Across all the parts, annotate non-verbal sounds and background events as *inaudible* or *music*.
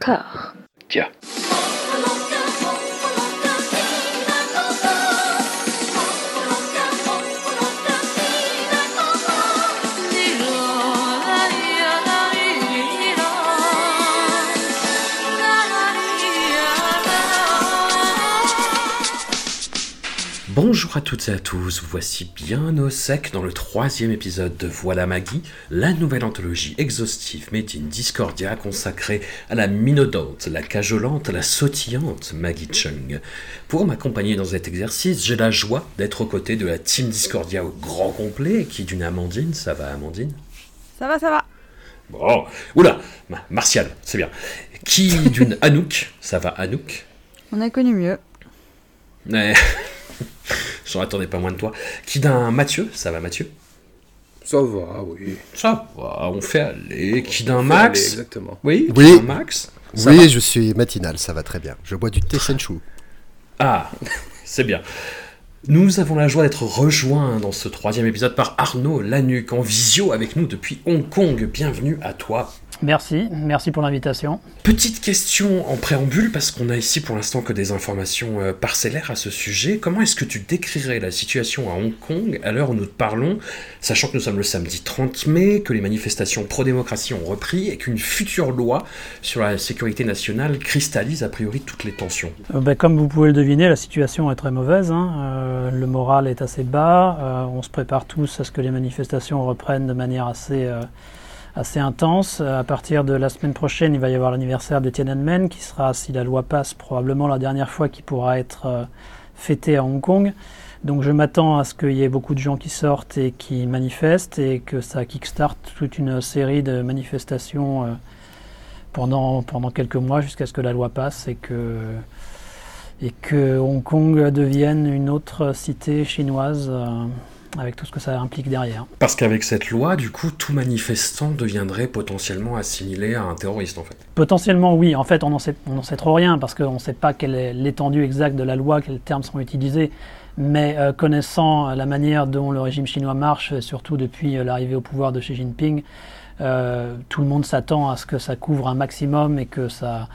cœur. Tiens. Bonjour à toutes et à tous, voici bien au sec dans le troisième épisode de Voilà Maggie, la nouvelle anthologie exhaustive made in Discordia consacrée à la minodante, la cajolante, la sautillante Maggie Chung. Pour m'accompagner dans cet exercice, j'ai la joie d'être aux côtés de la team Discordia au grand complet, qui d'une Amandine, ça va Amandine? Ça va, ça va. Bon, oula, Martial, c'est bien. Qui d'une *laughs* Anouk, ça va Anouk? On a connu mieux. Ouais. *laughs* J'en attendais pas moins de toi. Qui d'un Mathieu Ça va Mathieu? Ça va, oui. Ça va, on fait aller. Qui d'un Max? Exactement. Oui, qui Oui. d'un Max? Ça oui, va je suis matinal, ça va très bien. Je bois du thé *laughs* senchu. Ah, c'est bien. Nous avons la joie d'être rejoints dans ce troisième épisode par Arnaud Lanuc en visio avec nous depuis Hong Kong. Bienvenue à toi. Merci, merci pour l'invitation. Petite question en préambule, parce qu'on a ici pour l'instant que des informations euh, parcellaires à ce sujet. Comment est-ce que tu décrirais la situation à Hong Kong à l'heure où nous te parlons, sachant que nous sommes le samedi 30 mai, que les manifestations pro-démocratie ont repris et qu'une future loi sur la sécurité nationale cristallise a priori toutes les tensions? Euh, ben, comme vous pouvez le deviner, la situation est très mauvaise. hein. Euh, le moral est assez bas. Euh, on se prépare tous à ce que les manifestations reprennent de manière assez, euh, intense. Euh, À partir de la semaine prochaine, il va y avoir l'anniversaire de Tiananmen, qui sera, si la loi passe, probablement la dernière fois qui pourra être euh, fêté à Hong Kong. Donc je m'attends à ce qu'il y ait beaucoup de gens qui sortent et qui manifestent et que ça kickstart toute une série de manifestations euh, pendant, pendant quelques mois jusqu'à ce que la loi passe et que, et que Hong Kong devienne une autre cité chinoise euh, avec tout ce que ça implique derrière. Parce qu'avec cette loi, du coup, tout manifestant deviendrait potentiellement assimilé à un terroriste, en fait. Potentiellement oui, en fait on n'en sait, sait trop rien parce qu'on ne sait pas quelle est l'étendue exacte de la loi, quels termes seront utilisés, mais euh, connaissant la manière dont le régime chinois marche, et surtout depuis euh, l'arrivée au pouvoir de Xi Jinping, euh, tout le monde s'attend à ce que ça couvre un maximum et que ça,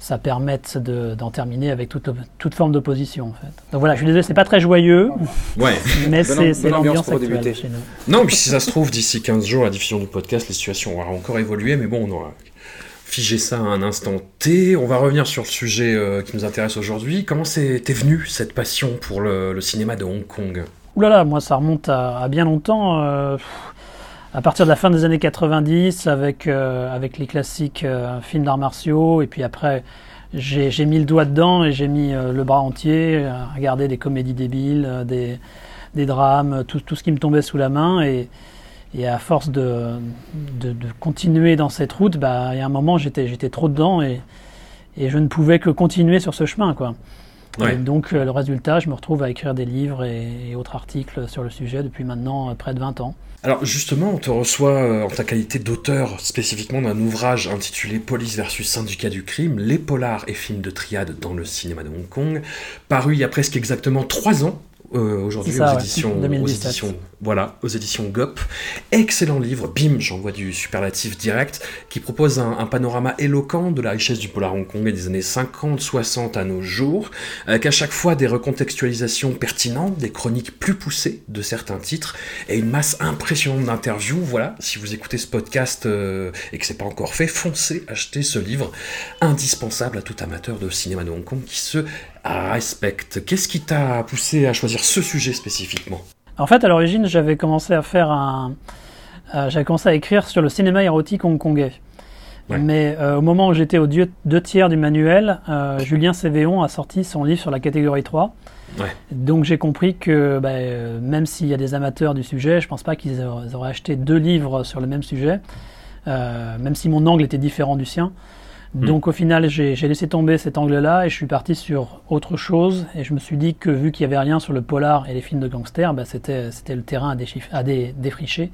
ça permette de- d'en terminer avec toute, toute forme d'opposition en fait. Donc voilà, je suis désolé, c'est pas très joyeux, Ouais. mais c'est l'ambiance actuelle débuter. chez nous. Non, puis si ça se trouve, d'ici 15 jours, la diffusion du podcast, les situations auront encore évolué, mais bon, on aura figé ça à un instant T. On va revenir sur le sujet euh, qui nous intéresse aujourd'hui. Comment c'est- t'es venu cette passion pour le, le cinéma de Hong Kong? Ouh là là, moi ça remonte à, à bien longtemps. euh, à partir de la fin des années 90, avec, euh, avec les classiques euh, films d'arts martiaux, et puis après j'ai mis le doigt dedans et j'ai mis euh, le bras entier à regarder des comédies débiles, des, des drames, tout, tout ce qui me tombait sous la main. Et, et à force de, de, de continuer dans cette route, bah, il y a un moment j'étais j'étais trop dedans et, et je ne pouvais que continuer sur ce chemin. quoi. Ouais. Et donc le résultat, je me retrouve à écrire des livres et, et autres articles sur le sujet depuis maintenant près de 20 ans. Alors justement, on te reçoit euh, en ta qualité d'auteur spécifiquement d'un ouvrage intitulé Police versus Syndicat du crime, les polars et films de triade dans le cinéma de Hong Kong, paru il y a presque exactement trois ans. euh, aujourd'hui aux ouais. aux 2017. éditions voilà aux éditions GOP excellent livre bim j'envoie du superlatif direct qui propose un, panorama éloquent de la richesse du polar hongkongais des années 50 60 à nos jours avec à chaque fois des recontextualisations pertinentes des chroniques plus poussées de certains titres et une masse impressionnante d'interviews. Voilà, si vous écoutez ce podcast euh, et que c'est pas encore fait, foncez acheter ce livre indispensable à tout amateur de cinéma de Hong Kong qui se respecte. Qu'est-ce qui t'a poussé à choisir ce sujet spécifiquement? En fait, à l'origine, j'avais commencé à faire un, euh, j'avais commencé à écrire sur le cinéma érotique hongkongais. Ouais. Mais euh, au moment où j'étais aux deux, tiers du manuel, euh, Julien Cévéon a sorti son livre sur la catégorie 3. Ouais. Donc j'ai compris que bah, même s'il y a des amateurs du sujet, je pense pas qu'ils auraient, acheté deux livres sur le même sujet, même si mon angle était différent du sien. Donc au final, j'ai laissé tomber cet angle-là et je suis parti sur autre chose. Et je me suis dit que vu qu'il n'y avait rien sur le polar et les films de gangsters, bah, c'était le terrain à, déchiff- à dé- défricher.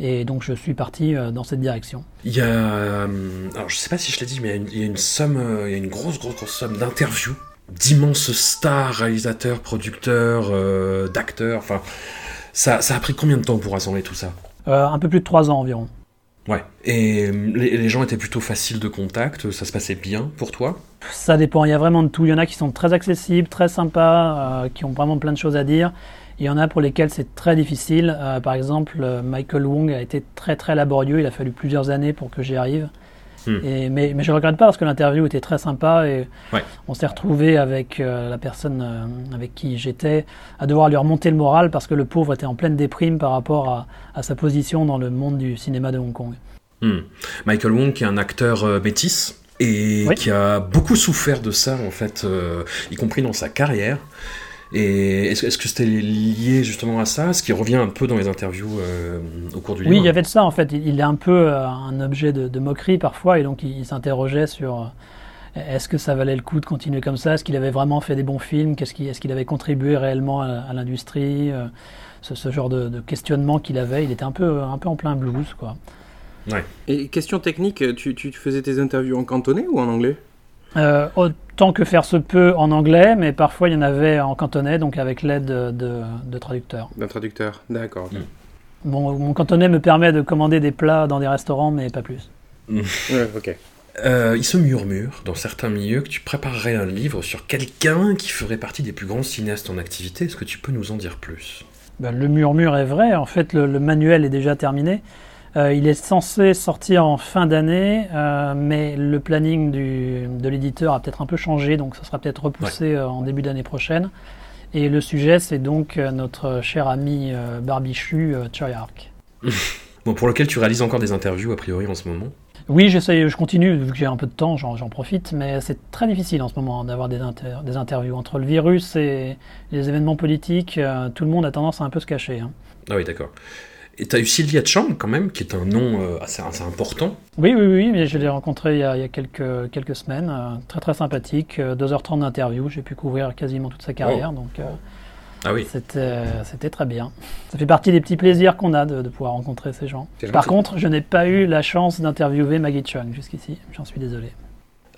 Et donc je suis parti euh, dans cette direction. Il y a, euh, alors je sais pas si je l'ai dit, mais il y a une, somme, euh, il y a une grosse, grosse, grosse somme d'interviews d'immenses stars, réalisateurs, producteurs, euh, d'acteurs. Enfin, ça, ça a pris combien de temps pour rassembler tout ça? Euh, un peu plus de trois ans environ. Ouais. Et euh, les, gens étaient plutôt faciles de contact, ça se passait bien pour toi? Ça dépend, il y a vraiment de tout. Il y en a qui sont très accessibles, très sympas, euh, qui ont vraiment plein de choses à dire. Il y en a pour lesquels c'est très difficile. Euh, par exemple, Michael Wong a été très très laborieux, il a fallu plusieurs années pour que j'y arrive. Hmm. Et, mais, mais je ne regrette pas parce que l'interview était très sympa et Ouais. on s'est retrouvé avec euh, la personne euh, avec qui j'étais à devoir lui remonter le moral parce que le pauvre était en pleine déprime par rapport à, à sa position dans le monde du cinéma de Hong Kong. Hmm. Michael Wong, qui est un acteur euh, métis et Oui. qui a beaucoup souffert de ça, en fait, euh, y compris dans sa carrière. Et est-ce que c'était lié justement à ça? Ce qui revient un peu dans les interviews euh, au cours du Oui, livre? il y avait de ça en fait. Il il est un peu euh, un objet de, de moquerie parfois et donc il, il s'interrogeait sur euh, est-ce que ça valait le coup de continuer comme ça? Est-ce qu'il avait vraiment fait des bons films? Qu'est-ce qu'il- Est-ce qu'il avait contribué réellement à, à l'industrie ce, ce genre de, de questionnement qu'il avait, il était un peu, un peu en plein blues quoi. Et question technique, tu, tu faisais tes interviews en cantonais ou en anglais? Euh, autant que faire se peut en anglais, mais parfois il y en avait en cantonais, donc avec l'aide de, de- de traducteurs. D'un traducteur. D'accord. ok. Bon, mon cantonais me permet de commander des plats dans des restaurants, mais pas plus. Ouais, ok. Euh, il se murmure dans certains milieux que tu préparerais un livre sur quelqu'un qui ferait partie des plus grands cinéastes en activité. Est-ce que tu peux nous en dire plus? Ben, le murmure est vrai. En fait, le, le manuel est déjà terminé. Euh, il est censé sortir en fin d'année, euh, mais le planning du- de l'éditeur a peut-être un peu changé, donc ça sera peut-être repoussé euh, en début d'année prochaine. Et le sujet, c'est donc notre cher ami Barbichu, euh, Choi Ark. *laughs* Bon, pour lequel tu réalises encore des interviews a priori en ce moment? Oui, j'essaye, je continue, vu que j'ai un peu de temps, j'en profite, mais c'est très difficile en ce moment hein, d'avoir des, inter- des interviews. Entre le virus et les événements politiques, euh, tout le monde a tendance à un peu se cacher. hein. Ah oui, d'accord. Et tu as eu Sylvia Chang quand même, qui est un nom euh, assez, assez important. Oui, oui, oui, mais je l'ai rencontré il y a, il y a quelques, quelques semaines. euh, très très sympathique. euh, 2h30 d'interview. J'ai pu couvrir quasiment toute sa carrière. Donc euh, Ah oui. c'était très bien. Ça fait partie des petits plaisirs qu'on a de, de pouvoir rencontrer ces gens. Par contre, je n'ai pas eu la chance d'interviewer Maggie Chung jusqu'ici. J'en suis désolé.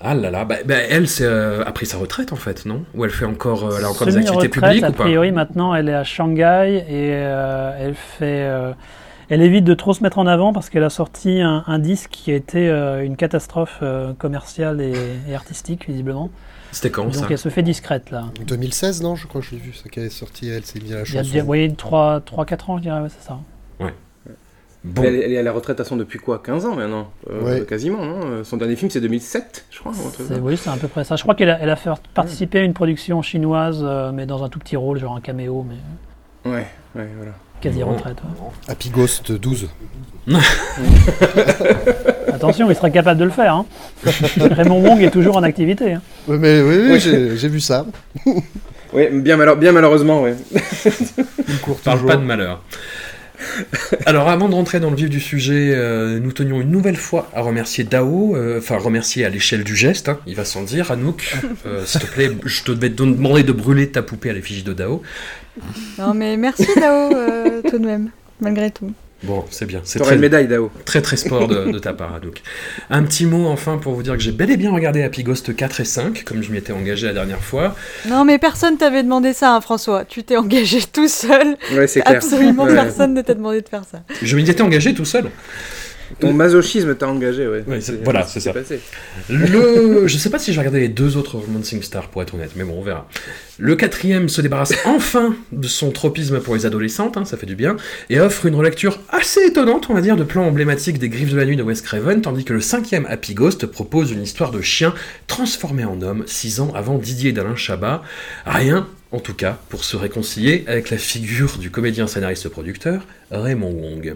Ah là là, bah, bah, elle, c'est euh, a pris sa retraite en fait, non? Ou elle fait encore, euh, elle a encore des activités publiques A ou pas? priori, maintenant, elle est à Shanghai et euh, elle fait. euh, elle évite de trop se mettre en avant parce qu'elle a sorti un, un disque qui a été euh, une catastrophe euh, commerciale et, et artistique, visiblement. C'était quand ça? Donc elle se fait discrète là. 2016, non? Je crois que je l'ai vu, ça qui est sorti, elle s'est mis à la Il y a chanson. oui, 3-4 ans, je dirais, ouais, c'est ça. Bon, Elle, elle est à la retraite à son depuis quoi 15 ans maintenant Euh, Ouais. Quasiment, non Euh, Son dernier film c'est 2007, je crois. ou un truc C'est- comme oui, c'est à peu près ça. Je crois qu'elle a, elle a fait participer à une production chinoise, euh, mais dans un tout petit rôle, genre un caméo, mais. Ouais, ouais, voilà. quasi Bon. retraite. ouais. Happy Ghost 12. *laughs* Attention, il serait capable de le faire. hein. *laughs* Raymond Wong est toujours en activité. hein. Ouais, mais oui, oui, Ouais. j'ai j'ai vu ça. *laughs* Ouais, bien, bien malheureusement, ouais. Il court parle toujours. pas de malheur. *laughs* Alors avant de rentrer dans le vif du sujet, euh, nous tenions une nouvelle fois à remercier Dao, euh, enfin remercier à l'échelle du geste, hein, il va sans dire, Anouk, euh, s'il te plaît, je te devais demander de brûler ta poupée à l'effigie de Dao. Non, mais merci Dao, tout de même, malgré tout. Bon, c'est bien, c'est très, une médaille, Dao. très très sport de, de ta part, Anouk. Un petit mot enfin pour vous dire que j'ai bel et bien regardé Happy Ghost 4 et 5, comme je m'y étais engagé la dernière fois. Non, mais personne t'avait demandé ça, hein, François. Tu t'es engagé tout seul. Ouais, c'est clair. Absolument Ouais. personne ne t'a demandé de faire ça. Je m'y étais engagé tout seul. Ton masochisme t'a engagé, ouais. Ouais, c'est- voilà, c'est ça. passé. Le... *laughs* Je sais pas si je vais regarder les deux autres Romancing Stars pour être honnête, mais bon, on verra. Le quatrième se débarrasse *laughs* enfin de son tropisme pour les adolescentes, hein, ça fait du bien, et offre une relecture assez étonnante, on va dire, de plans emblématiques des Griffes de la Nuit de Wes Craven, tandis que le cinquième Happy Ghost propose une histoire de chien transformé en homme six ans avant Didier d'Alain Chabat. Rien, en tout cas, pour se réconcilier avec la figure du comédien scénariste-producteur Raymond Wong.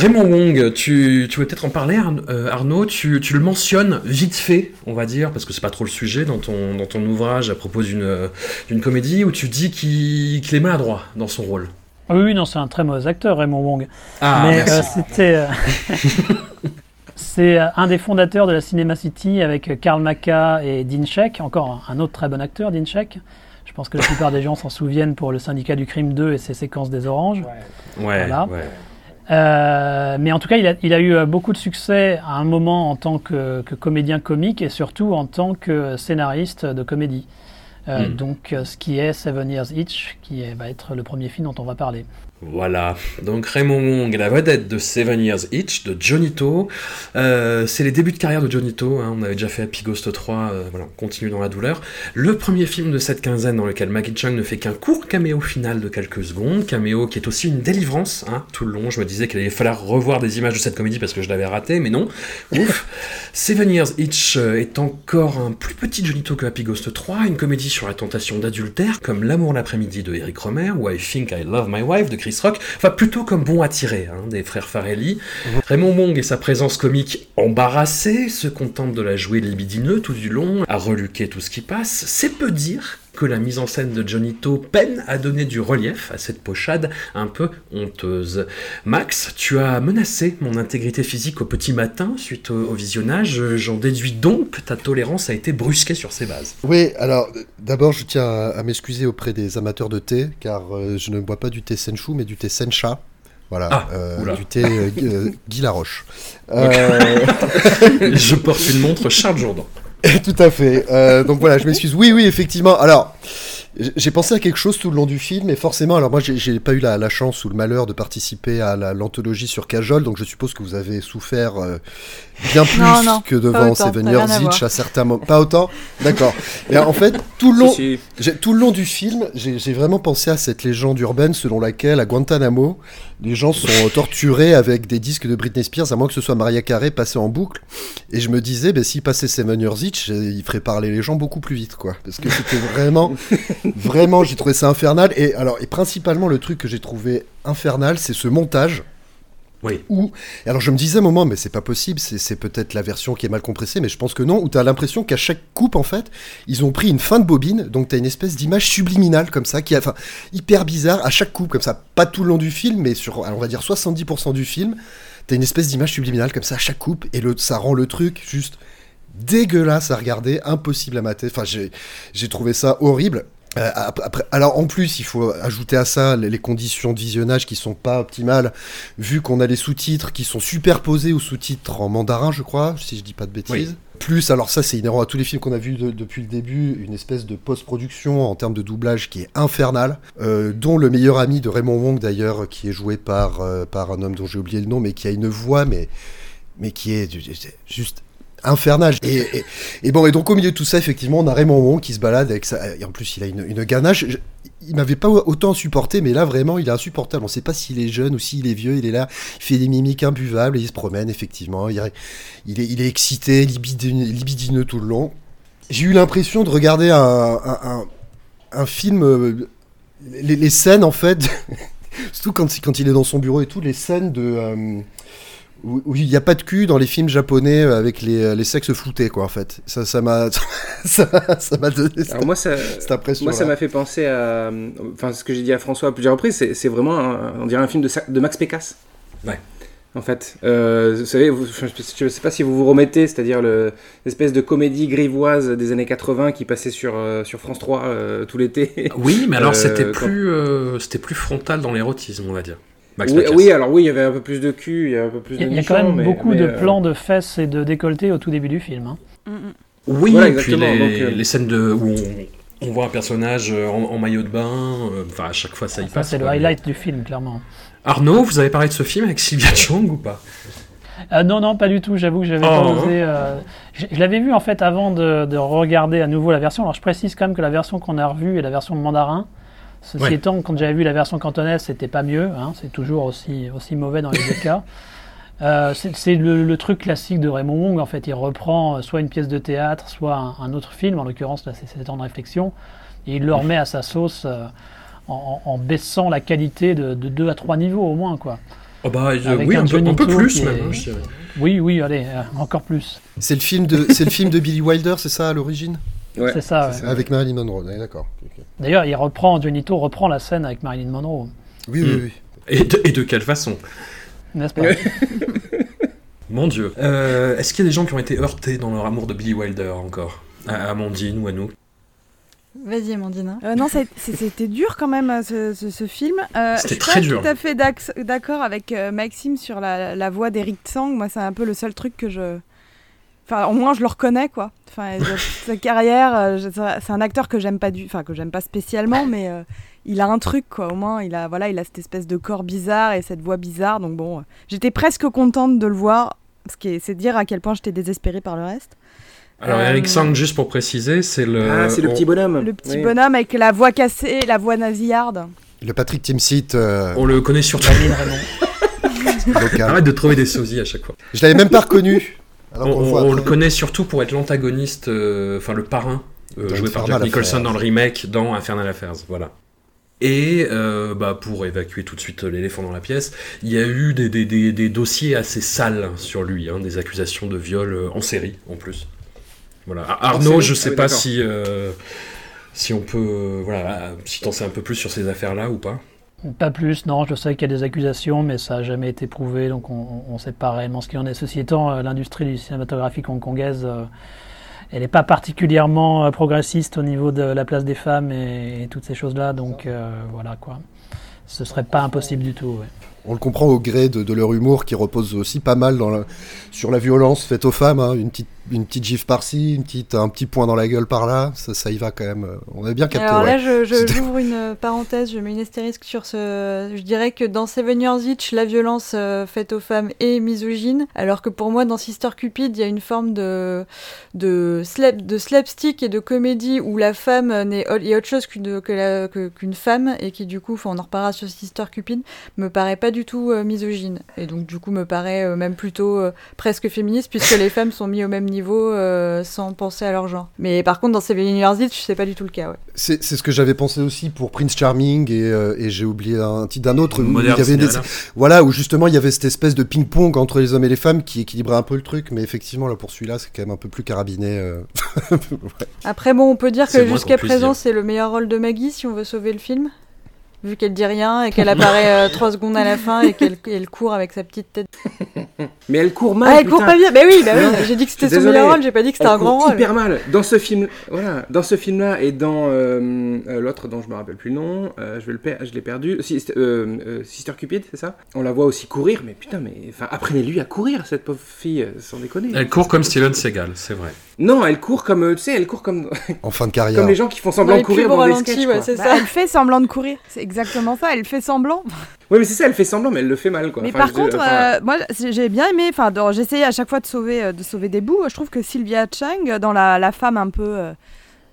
Raymond Wong, tu, tu veux peut-être en parler, euh, Arnaud? Tu, tu le mentionnes vite fait, on va dire, parce que c'est pas trop le sujet dans ton, dans ton ouvrage à propos d'une euh, comédie où tu dis qu'il qu'il est maladroit dans son rôle? Ah Oui, oui, non, c'est un très mauvais acteur, Raymond Wong. Ah, Mais merci. euh, c'était. euh, *laughs* c'est euh, un des fondateurs de la Cinema City avec Karl Maca et Dean Sheck, encore un un autre très bon acteur, Dean Sheck. Je pense que la plupart des gens s'en souviennent pour le syndicat du crime 2 et ses séquences des oranges. ouais, voilà. ouais. Euh, mais en tout cas, il a, il a eu euh, beaucoup de succès à un moment en tant que, que comédien comique et surtout en tant que scénariste de comédie. Euh, Mm. Donc, ce qui est Seven Years Each, qui est- va être le premier film dont on va parler. Voilà, donc Raymond Wong est la vedette de Seven Years Each de Johnny To. Euh, c'est les débuts de carrière de Johnny To, hein, on avait déjà fait Happy Ghost 3, euh, voilà, on continue dans la douleur. Le premier film de cette quinzaine dans lequel Maggie Chung ne fait qu'un court caméo final de quelques secondes, caméo qui est aussi une délivrance hein, tout le long. Je me disais qu'il allait falloir revoir des images de cette comédie parce que je l'avais raté, mais non. Ouf. *laughs* Seven Years Each euh, est encore un plus petit Johnny To que Happy Ghost 3, une comédie sur la tentation d'adultère, comme L'amour l'après-midi de Eric Romer ou I Think I Love My Wife de Chris Rock, enfin plutôt comme Bon à tirer hein, des frères Farelli. Raymond Wong et sa présence comique embarrassée se contentent de la jouer libidineux tout du long, à reluquer tout ce qui passe. C'est peu dire que la mise en scène de Johnny To peine à donner du relief à cette pochade un peu honteuse. Max, tu as menacé mon intégrité physique au petit matin suite au, au visionnage. J'en déduis donc que ta tolérance a été brusquée sur ces bases. Oui, alors d'abord je tiens à, à m'excuser auprès des amateurs de thé, car euh, je ne bois pas du thé Senchu, mais du thé Sencha. Voilà, Ah, euh, du thé euh, Guy- *laughs* euh, Guy Laroche. *laughs* Euh, Je porte une montre Charles Jourdan. *laughs* Tout à fait. Euh, donc voilà, je m'excuse. Oui, oui, effectivement. Alors, j'ai pensé à quelque chose tout le long du film, et forcément, alors moi, j'ai- pas eu la, la chance ou le malheur de participer à la- l'anthologie sur Cajol, donc je suppose que vous avez souffert euh, bien plus Non, non, que devant autant, Seven Years à Each voir. à certains moments. Pas autant D'accord. Et en fait, tout le long, Si, si. j'ai- tout le long du film, j'ai vraiment pensé à cette légende urbaine selon laquelle, à Guantanamo, les gens sont *laughs* torturés avec des disques de Britney Spears, à moins que ce soit Maria Carey passé en boucle. Et je me disais, ben, s'il passait Seven Years Each, euh, il ferait parler les gens beaucoup plus vite, quoi. Parce que c'était vraiment, *laughs* vraiment, j'ai trouvé ça infernal. Et alors, et principalement, le truc que j'ai trouvé infernal, c'est ce montage. Oui. Où, alors je me disais à un moment, mais c'est pas possible, c'est peut-être la version qui est mal compressée, mais je pense que non, où tu as l'impression qu'à chaque coupe, en fait, ils ont pris une fin de bobine, donc tu as une espèce d'image subliminale comme ça, qui est enfin, hyper bizarre à chaque coupe, comme ça, pas tout le long du film, mais sur, alors, on va dire 70% du film, tu as une espèce d'image subliminale comme ça à chaque coupe, et le, ça rend le truc juste dégueulasse à regarder, impossible à mater, enfin j'ai trouvé ça horrible. Euh, après, alors en plus, il faut ajouter à ça les, les conditions de visionnage qui sont pas optimales, vu qu'on a les sous-titres qui sont superposés aux sous-titres en mandarin, je crois, si je dis pas de bêtises. Plus, alors ça c'est inhérent à tous les films qu'on a vus de- depuis le début, une espèce de post-production en termes de doublage qui est infernale, euh, dont le meilleur ami de Raymond Wong d'ailleurs, qui est joué par, euh, par un homme dont j'ai oublié le nom, mais qui a une voix, mais, mais qui est juste infernal. Et, et- et bon, et donc au milieu de tout ça, effectivement, on a Raymond Wong qui se balade avec ça. Et en plus, il a une, une ganache. Il m'avait pas autant supporté, mais là, vraiment, il est insupportable. On sait pas s'il est jeune ou s'il est vieux. Il est là, il fait des mimiques imbuvables et il se promène, effectivement. Il, est- il est, excité, libidineux, libidineux tout le long. J'ai eu l'impression de regarder un, un, film. euh, les, les scènes, en fait, *laughs* surtout quand, quand il est dans son bureau et tout, les scènes de. euh, où il n'y a pas de cul dans les films japonais euh, avec les, les sexes floutés, quoi, en fait. Ça ça m'a *laughs* ça donné cette, Alors moi, ça, cette impression. moi, ça m'a fait penser à. Enfin, ce que j'ai dit à François à plusieurs reprises, c'est c'est vraiment, un- on dirait un film de, Max Pécasse. Ouais. En fait, Euh, vous savez, vous- je ne sais pas si vous vous remettez, c'est-à-dire le- l'espèce de comédie grivoise des années 80 qui passait sur, euh, sur France 3 euh, tout l'été. Oui, mais alors Euh, c'était quand- plus, euh, c'était plus frontal dans l'érotisme, on va dire. Max Oui, alors oui, il y avait un peu plus de cul, il y avait un peu plus a, de il y a quand même mais- beaucoup mais, de euh, plans de fesses et de décolletés au tout début du film. hein. Mm, mm. Oui, Voilà, et puis exactement, les, donc, euh, les scènes de, où on, on voit un personnage euh, en, en maillot de bain, euh, enfin à chaque fois ça y Ça, passe. c'est le highlight du film, clairement. Arnaud, vous avez parlé de ce film avec Sylvia Chong ou pas? Euh, non, non, pas du tout. J'avoue que j'avais Oh, pas osé. euh, Je, je l'avais vu en fait avant de, de regarder à nouveau la version. Alors je précise quand même que la version qu'on a revue est la version mandarin. Ceci Ouais. étant, quand j'avais vu la version cantonaise, c'était pas mieux. hein, c'est toujours aussi, aussi mauvais dans les deux cas. *laughs* Euh, c'est le, le truc classique de Raymond Wong. En fait, il reprend euh, soit une pièce de théâtre, soit un, un autre film. En l'occurrence, là, c'est c'est temps de réflexion, et il le remet à sa sauce euh, en, baissant la qualité de, de 2 à 3 niveaux au moins, quoi. Oh bah, euh, oui, un un peu, un peu Johnny plus même, est- hein. Oui, oui, allez, euh, encore plus. C'est le film de, c'est le film de Billy Wilder, c'est ça à l'origine? Ouais, c'est ça. Avec Marilyn Monroe, ouais, d'accord. D'ailleurs, il reprend, Johnny To reprend la scène avec Marilyn Monroe, Oui, oui, oui. Et de, et de quelle façon? N'est-ce pas? *laughs* Mon dieu. Euh, Est-ce qu'il y a des gens qui ont été heurtés dans leur amour de Billy Wilder encore? À Amandine ou à nous? Vas-y, Amandine. Euh, non, c'était dur quand même euh, ce, ce- ce film. Euh, C'était je suis très dur. tout à fait d'ac- d'accord avec euh, Maxime sur la, la voix d'Eric Tsang. Moi, c'est un peu le seul truc que je. Enfin, au moins, je le reconnais, quoi. Enfin, *laughs* sa carrière, euh, c'est un acteur que j'aime pas du, enfin que j'aime pas spécialement, mais euh, il a un truc, quoi. Au moins, il a, voilà, il a cette espèce de corps bizarre et cette voix bizarre. Donc bon, euh, j'étais presque contente de le voir, ce qui est, c'est dire à quel point j'étais désespérée par le reste. Alors, Euh, Eric Sang, juste pour préciser, c'est le. Ah, c'est le petit bonhomme. Le petit Oui. bonhomme avec la voix cassée, la voix nasillarde. Le Patrick Timsit euh, On le connaît surtout. *laughs* Arrête de trouver des sosies à chaque fois. Je l'avais même pas reconnu. Alors on le on- voit on après. le connaît surtout pour être l'antagoniste, euh, enfin le parrain, euh, joué par Jack Nicholson dans le remake dans Infernal Affairs. Voilà. Et euh, bah, pour évacuer tout de suite l'éléphant dans la pièce, il y a eu des, des- des- des dossiers assez sales sur lui, hein, des accusations de viol en série en plus. Voilà. Ar- Arnaud, je Ah sais oui, pas si, euh, si on peut, voilà, si t'en sais un peu plus sur ces affaires-là ou pas. Pas plus, non, je sais qu'il y a des accusations, mais ça n'a jamais été prouvé, donc on ne sait pas réellement ce qu'il en est. Ceci étant, euh, l'industrie du cinématographique hongkongaise, euh, elle n'est pas particulièrement euh, progressiste au niveau de la place des femmes et, et toutes ces choses-là, donc euh, voilà quoi. Ce serait pas impossible du tout. ouais. On le comprend au gré de, de leur humour qui repose aussi pas mal dans la- sur la violence faite aux femmes. hein. Une, petite, une petite gifle par-ci, une petite, un petit point dans la gueule par-là. Ça, ça y va quand même. On a bien capté. Alors là, ouais. je, j'ouvre une euh, parenthèse, je mets une astérisque sur ce. Je dirais que dans Seven Years Itch, la violence euh, faite aux femmes est misogyne, alors que pour moi, dans Sister Cupid, il y a une forme de de, slap, de slapstick et de comédie où la femme euh, n'est a autre chose qu'une que la- que- qu'une femme et qui du coup, on en reparlera sur Sister Cupid, me paraît pas du tout euh, misogyne et donc du coup me paraît euh, même plutôt euh, presque féministe puisque les femmes sont mises au même niveau euh, sans penser à leur genre. Mais par contre, dans Seven Years Itch, c'est pas du tout le cas. Ouais. C'est c'est ce que j'avais pensé aussi pour Prince Charming et, euh, et j'ai oublié un titre d'un autre. où il Modern y avait des- Cinderella. voilà, où justement il y avait cette espèce de ping-pong entre les hommes et les femmes qui équilibrait un peu le truc. Mais effectivement, là pour celui-là, c'est quand même un peu plus carabiné. euh. *laughs* Après, bon, on peut dire que jusqu'à présent, c'est le meilleur rôle de Maggie si on veut sauver le film. Vu qu'elle dit rien et qu'elle apparaît *laughs* 3 secondes à la fin et qu'elle elle court avec sa petite tête. Mais elle court mal. Ah, elle court putain. pas bien Bah oui, bah oui, Non, j'ai dit que c'était son meilleur rôle, j'ai pas dit que c'était un grand court rôle. hyper mal. Dans ce film, voilà, dans ce film-là et dans euh, euh, l'autre dont je me rappelle plus le nom, euh, je vais le per- je l'ai perdu. Si- euh, euh, Sister Cupid, c'est ça? On la voit aussi courir, mais putain, mais enfin apprenez-lui à courir cette pauvre fille, euh, sans déconner. Elle court comme Steven Seagal, c'est vrai. Non, elle court comme, euh, tu sais, elle court comme *laughs* En fin de carrière. comme les gens qui font semblant de courir dans des sketchs. ouais, Bah, ça. elle fait semblant de courir. C'est exactement ça. Elle fait semblant. Oui, mais c'est ça, elle fait semblant, mais elle le fait mal, quoi. Mais Enfin, par contre, enfin, euh, moi, j'ai bien aimé. Enfin, j'essayais à chaque fois de sauver, euh, de sauver des bouts. Je trouve que Sylvia Chang, dans la, la femme un peu, euh,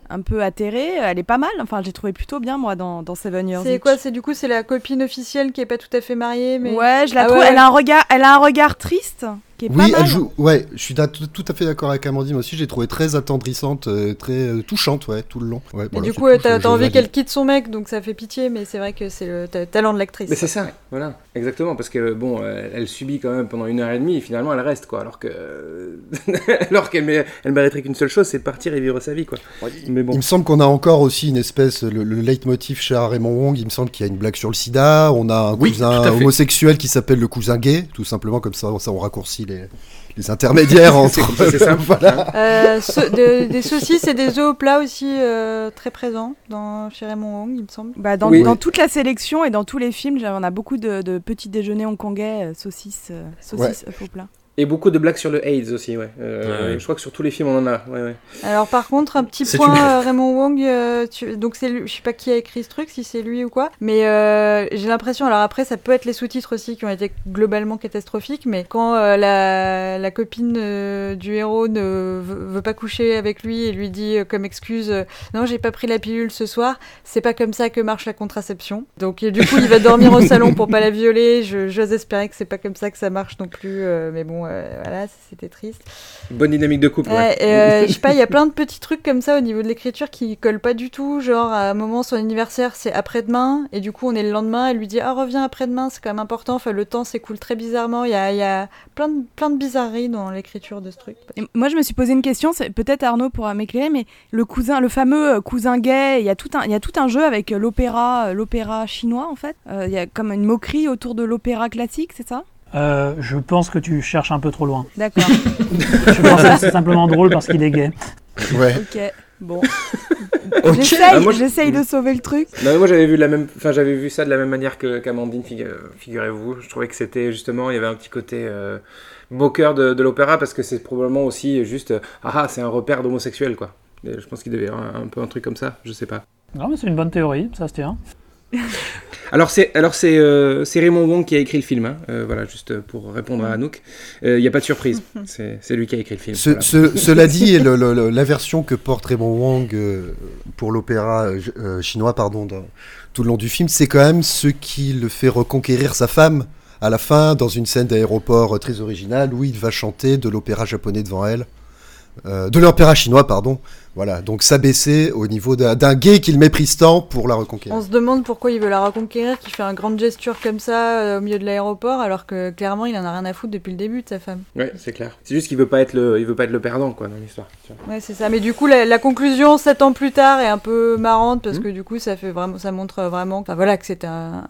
un peu atterrée, elle est pas mal. Enfin, j'ai trouvé plutôt bien moi dans, dans Seven Years. C'est quoi C'est du coup, c'est la copine officielle qui est pas tout à fait mariée, mais. Ouais, je la Ah trouve. ouais. Elle a un regard, elle a un regard triste qui est Oui, pas mal. elle joue. Ouais, je suis tout, à fait d'accord avec Amandine aussi. J'ai trouvé très attendrissante, euh, très euh, touchante, ouais, tout le long. Ouais, Et voilà, du coup, t'as envie valide. qu'elle quitte son mec, donc ça fait pitié, mais c'est vrai que c'est le ta- talent de l'actrice. Mais c'est ça, voilà, exactement, parce que bon, euh, elle subit quand même pendant une heure et demie et finalement elle reste, quoi, alors que, *laughs* alors qu'elle mé- elle mériterait qu'une seule chose, c'est de partir et vivre sa vie, quoi. Mais bon, Il me semble qu'on a encore aussi une espèce, le, le leitmotiv cher à Raymond Wong, il me semble qu'il y a une blague sur le sida, on a un Oui, cousin homosexuel qui s'appelle le cousin gay, tout simplement comme ça, ça on raccourcit les, les intermédiaires *laughs* entre... c'est c'est *laughs* ça. voilà. Euh, de- des saucisses et des œufs au plat aussi euh, très présents dans chez Raymond Wong, il me semble. Bah, dans, Oui. dans toute la sélection et dans tous les films, on a beaucoup de, de petits déjeuners hongkongais, euh, saucisses, saucisses œufs au plat. Et beaucoup de blagues sur le AIDS aussi, ouais. Euh, Ouais, ouais. Je crois que sur tous les films on en a, ouais, ouais. Alors par contre, un petit point, une- euh, Raymond Wong, euh, tu- donc c'est lui- je sais pas qui a écrit ce truc, si c'est lui ou quoi, mais euh, j'ai l'impression, alors après ça peut être les sous-titres aussi qui ont été globalement catastrophiques, mais quand euh, la, la copine euh, du héros ne veut, pas coucher avec lui et lui dit euh, comme excuse euh, non j'ai pas pris la pilule ce soir, c'est pas comme ça que marche la contraception. Donc du coup il va dormir au *laughs* salon pour pas la violer, je- j'ose espérer que c'est pas comme ça que ça marche non plus, euh, mais bon euh, voilà, c'était triste. Bonne dynamique de couple. Ouais, et, euh, je sais pas, il y a plein de petits trucs comme ça au niveau de l'écriture qui collent pas du tout. Genre, à un moment, son anniversaire, c'est après-demain, et du coup, on est le lendemain, elle lui dit Ah, reviens après-demain, c'est quand même important. Enfin, le temps s'écoule très bizarrement. Il y a, il y a plein, de, plein de bizarreries dans l'écriture de ce truc. Et moi, je me suis posé une question, peut-être Arnaud pourra m'éclairer, mais le cousin, le fameux euh, cousin gay, il y a tout un, il y a tout un jeu avec l'opéra, l'opéra chinois en fait. Euh, Il y a comme une moquerie autour de l'opéra classique, c'est ça? Euh, je pense que tu cherches un peu trop loin. D'accord. *laughs* Je pense que c'est simplement drôle parce qu'il est gay. Ouais. ok. Bon. Ok. J'essaye, Ah, j'essaye de sauver le truc. Non, mais moi j'avais vu la même, enfin j'avais vu ça de la même manière que qu'Amandine, figu- figurez-vous. Je trouvais que c'était justement, il y avait un petit côté euh, moqueur de, de l'opéra parce que c'est probablement aussi juste, euh, ah ah, c'est un repère d'homosexuels quoi. Et je pense qu'il devait y avoir un, un peu un truc comme ça, je sais pas. Non, mais c'est une bonne théorie, ça se tient. *laughs* Alors c'est alors c'est euh, c'est Raymond Wong qui a écrit le film, hein. Euh, voilà juste pour répondre à Anouk. Euh, Il n'y a pas de surprise, *laughs* c'est c'est lui qui a écrit le film. Ce- voilà. ce- *laughs* cela dit, le- le- le- la version que porte Raymond Wang euh, pour l'opéra euh, euh, chinois, pardon, dans- tout le long du film, c'est quand même ce qui le fait reconquérir sa femme à la fin, dans une scène d'aéroport euh, très originale, où il va chanter de l'opéra japonais devant elle. Euh, de l'opéra chinois, pardon. Voilà, donc s'abaisser au niveau d'un gay qu'il méprise tant pour la reconquérir. On se demande pourquoi il veut la reconquérir, qu'il fait un grande gesture comme ça euh, au milieu de l'aéroport, alors que clairement il en a rien à foutre depuis le début de sa femme. Ouais, c'est clair. C'est juste qu'il veut pas être le, il veut pas être le perdant quoi dans l'histoire. Ouais, c'est ça. Mais du coup, la, la conclusion, sept ans plus tard, est un peu marrante parce Mhm. que du coup, ça fait vraiment, ça montre vraiment, enfin voilà, que c'est un,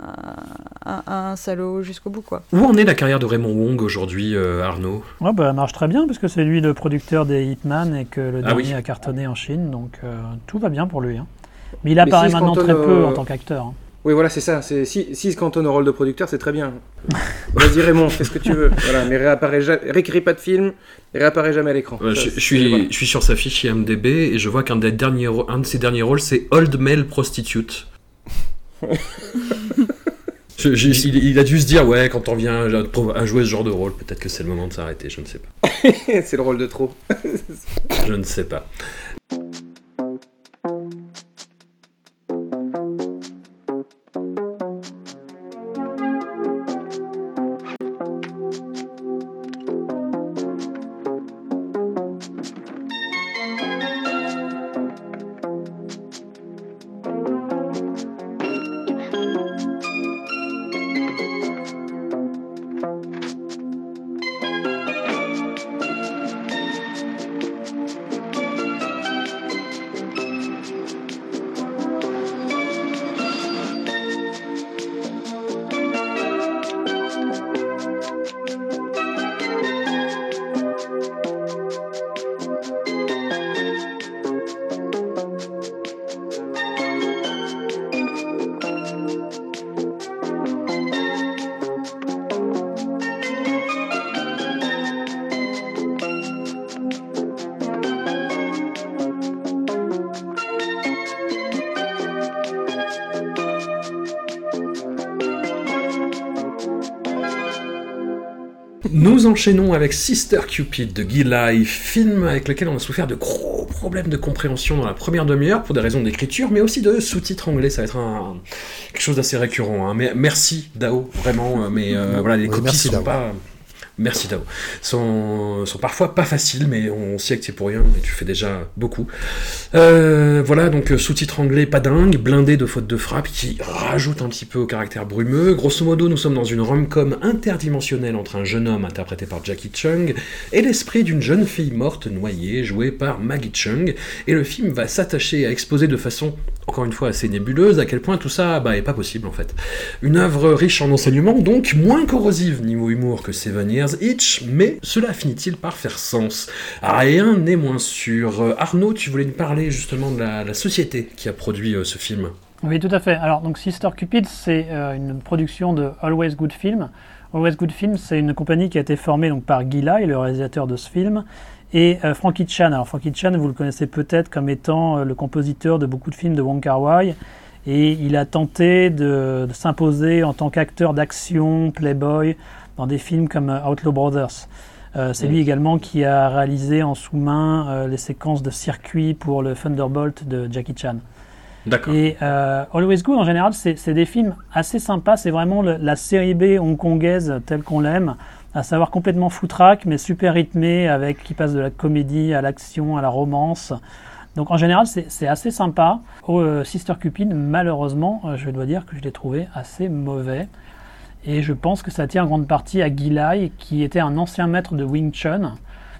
un, un salaud jusqu'au bout, quoi. Où en est la carrière de Raymond Wong aujourd'hui, euh, Arnaud? Ouais, bah, elle marche très bien parce que c'est lui le producteur des Hitman et que le Ah dernier oui. a cartonné en Chine, donc euh, tout va bien pour lui. hein. Mais il apparaît maintenant très peu au- en tant qu'acteur. hein. Oui, voilà, c'est ça. C'est si, si se cantonne au rôle de producteur, c'est très bien. *laughs* Vas-y Raymond, fais ce que tu veux. Voilà, mais réapparaît ja- réécrit pas de film, réapparaît jamais à l'écran. Euh, je, suis, voilà. je suis sur sa fiche IMDB et je vois qu'un des derniers, rô- un de ses derniers rôles, c'est Old Male Prostitute. *laughs* Je- je- il, il a dû se dire, ouais, quand on vient à jouer ce genre de rôle, peut-être que c'est le moment de s'arrêter, je ne sais pas. *laughs* c'est le rôle de trop. Je ne sais pas. Enchaînons avec Sister Cupid de Guy Life, film avec lequel on a souffert de gros problèmes de compréhension dans la première demi-heure pour des raisons d'écriture, mais aussi de sous-titres anglais. Ça va être un, quelque chose d'assez récurrent. hein. Mais merci Dao, vraiment. euh, Mais euh, voilà, les Oui, copies sont Dao. pas. Merci Tao. Sont, sont parfois pas faciles, mais on sait que c'est pour rien, et tu fais déjà beaucoup. Euh, voilà, donc euh, sous-titre anglais pas dingue, blindé de faute de frappe, qui rajoute un petit peu au caractère brumeux. Grosso modo, nous sommes dans une rom-com interdimensionnelle entre un jeune homme interprété par Jackie Chung et l'esprit d'une jeune fille morte noyée jouée par Maggie Chung, et le film va s'attacher à exposer de façon encore une fois assez nébuleuse à quel point tout ça bah, est pas possible en fait. Une œuvre riche en enseignements, donc moins corrosive niveau humour que Sévanière 75 Itch, mais cela finit-il par faire sens Rien n'est moins sûr. Euh, Arnaud, tu voulais nous parler justement de la, société qui a produit euh, ce film oui, tout à fait. Alors, donc Sister Cupid, c'est euh, une production de Always Good Film. Always Good Film, c'est une compagnie qui a été formée donc, par Guy Lai, le réalisateur de ce film, et Frankie Chan. Alors, Frankie Chan, vous le connaissez peut-être comme étant le compositeur de beaucoup de films de Wong Kar Wai, et il a tenté de s'imposer en tant qu'acteur d'action, playboy, dans des films comme euh, Outlaw Brothers. Euh, c'est lui également qui a réalisé en sous-main euh, les séquences de circuit pour le Thunderbolt de Jackie Chan. D'accord. Et euh, Always Good, en général, c'est des films assez sympas. C'est vraiment le- la série B hongkongaise telle qu'on l'aime. à savoir complètement foutraque, mais super rythmé, avec qui passe de la comédie à l'action, à la romance. Donc en général, c'est assez sympa. Au euh, Sister Cupid, malheureusement, je dois dire que je l'ai trouvé assez mauvais. Et je pense que ça tient en grande partie à Gilai, qui était un ancien maître de Wing Chun,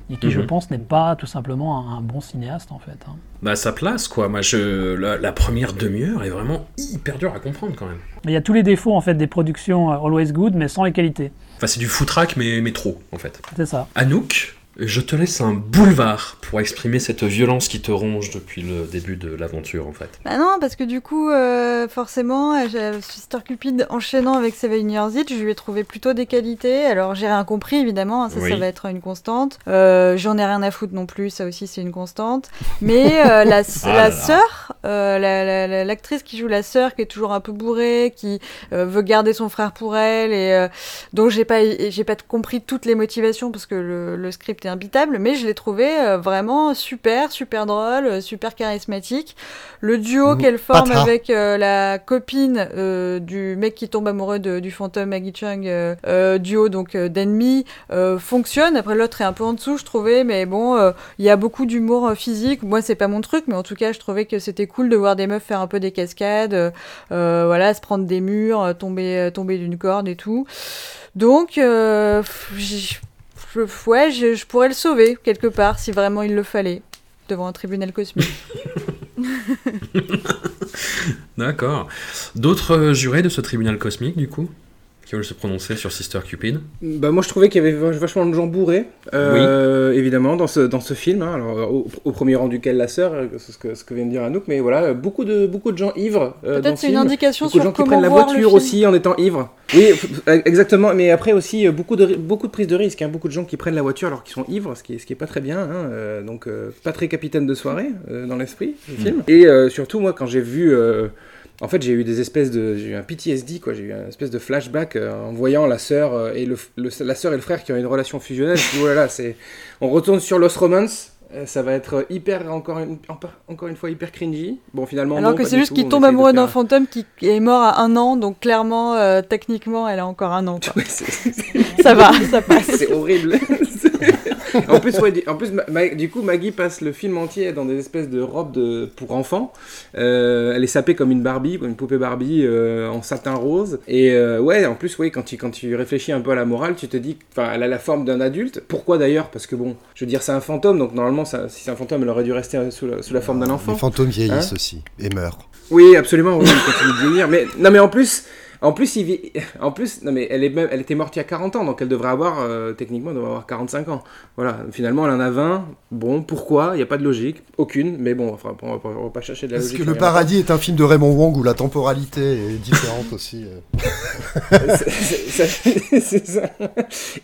et qui, je Mhm. pense, n'est pas tout simplement un, un bon cinéaste, en fait. hein. Bah, sa place, quoi. Moi, je... la, la première demi-heure est vraiment hyper dure à comprendre, quand même. Il y a tous les défauts, en fait, des productions euh, Always Good, mais sans les qualités. Enfin, c'est du foutraque, mais, mais trop, en fait. C'est ça. Anouk, je te laisse un boulevard pour exprimer cette violence qui te ronge depuis le début de l'aventure, en fait. Bah non, parce que du coup, euh, forcément, euh, Sister Cupid enchaînant avec Seven Years Itch, je lui ai trouvé plutôt des qualités. Alors j'ai rien compris, évidemment, hein, ça, Oui. ça va être une constante. Euh, J'en ai rien à foutre non plus, ça aussi c'est une constante. Mais euh, *laughs* la, Ah sœur, la- la- la- l'actrice qui joue la sœur, qui est toujours un peu bourrée, qui veut garder son frère pour elle, et donc j'ai pas, pas compris toutes les motivations parce que le, le script est imbitable, mais je l'ai trouvé euh, vraiment super, super drôle, euh, super charismatique. Le duo Mmh, qu'elle forme patra. avec euh, la copine euh, du mec qui tombe amoureux de- du fantôme Maggie Chung, euh, duo donc d'ennemis, fonctionne. Après l'autre est un peu en dessous, je trouvais, mais bon, il y a beaucoup d'humour physique. Moi, c'est pas mon truc, mais en tout cas, je trouvais que c'était cool de voir des meufs faire un peu des cascades, voilà, se prendre des murs, tomber, tomber d'une corde et tout. Donc, euh, je- ouais, je, je pourrais le sauver quelque part si vraiment il le fallait devant un tribunal cosmique. *laughs* *laughs* *laughs* D'accord. D'autres jurés de ce tribunal cosmique, du coup, qui veulent se prononcer sur Sister Cupid Bah, moi je trouvais qu'il y avait vach- vachement de gens bourrés, euh, évidemment, dans ce, dans ce film. hein. Alors, au, au premier rang duquel la sœur, euh, c'est ce que, ce que vient de dire Anouk, mais voilà, beaucoup de, beaucoup de gens ivres. euh, Peut-être c'est une film. indication Beaucoup de sur gens qui prennent la voiture aussi en étant ivres. Oui, exactement. Mais après aussi, beaucoup de, beaucoup de prises de risques. hein. Beaucoup de gens qui prennent la voiture alors qu'ils sont ivres, ce qui est, ce qui est pas très bien. hein. Euh, donc, euh, pas très capitaine de soirée euh, dans l'esprit du film. Et euh, surtout, moi, quand j'ai vu. En fait, j'ai eu des espèces de. J'ai eu un PTSD, quoi. J'ai eu un espèce de flashback euh, en voyant la sœur euh, et le, le- la sœur et le frère qui ont une relation fusionnelle. Je dis, oh là là, c'est. On retourne sur Lost Romance. euh, Ça va être hyper, encore une, encore- une fois, hyper cringy. Bon, finalement. Alors non, que c'est juste qu'il tombe amoureux d'un fantôme qui est mort à un an, donc clairement, euh, techniquement, elle a encore un an. quoi. *laughs* Ouais, c'est- ça va, ça passe. C'est horrible. *laughs* *laughs* en plus, ouais, du- en plus Ma- Ma- du coup, Maggie passe le film entier dans des espèces de robes de, pour enfants. Euh, elle est sapée comme une Barbie, comme une poupée Barbie euh, en satin rose. Et euh, ouais, en plus, oui, quand tu, quand tu réfléchis un peu à la morale, tu te dis, elle a la forme d'un adulte. Pourquoi d'ailleurs? Parce que bon, je veux dire, c'est un fantôme, donc normalement, ça- si c'est un fantôme, elle aurait dû rester sous la, sous la forme d'un enfant. Les fantômes vieillissent Hein aussi et meurent. Oui, absolument, oui, il continue de vieillir. Mais non, mais en plus, en plus, il vit- *laughs* en plus, non, mais elle est même, elle était morte il y a 40 ans, donc elle devrait avoir, euh, techniquement, elle devrait avoir 45 ans. Voilà, finalement, elle en a 20. Bon, pourquoi? Il n'y a pas de logique, aucune. Mais bon, enfin, on va pas, on va pas chercher de la Est-ce logique. que Le. Paradis est un film de Raymond Wong où la temporalité est différente aussi euh. *laughs* C'est- ça.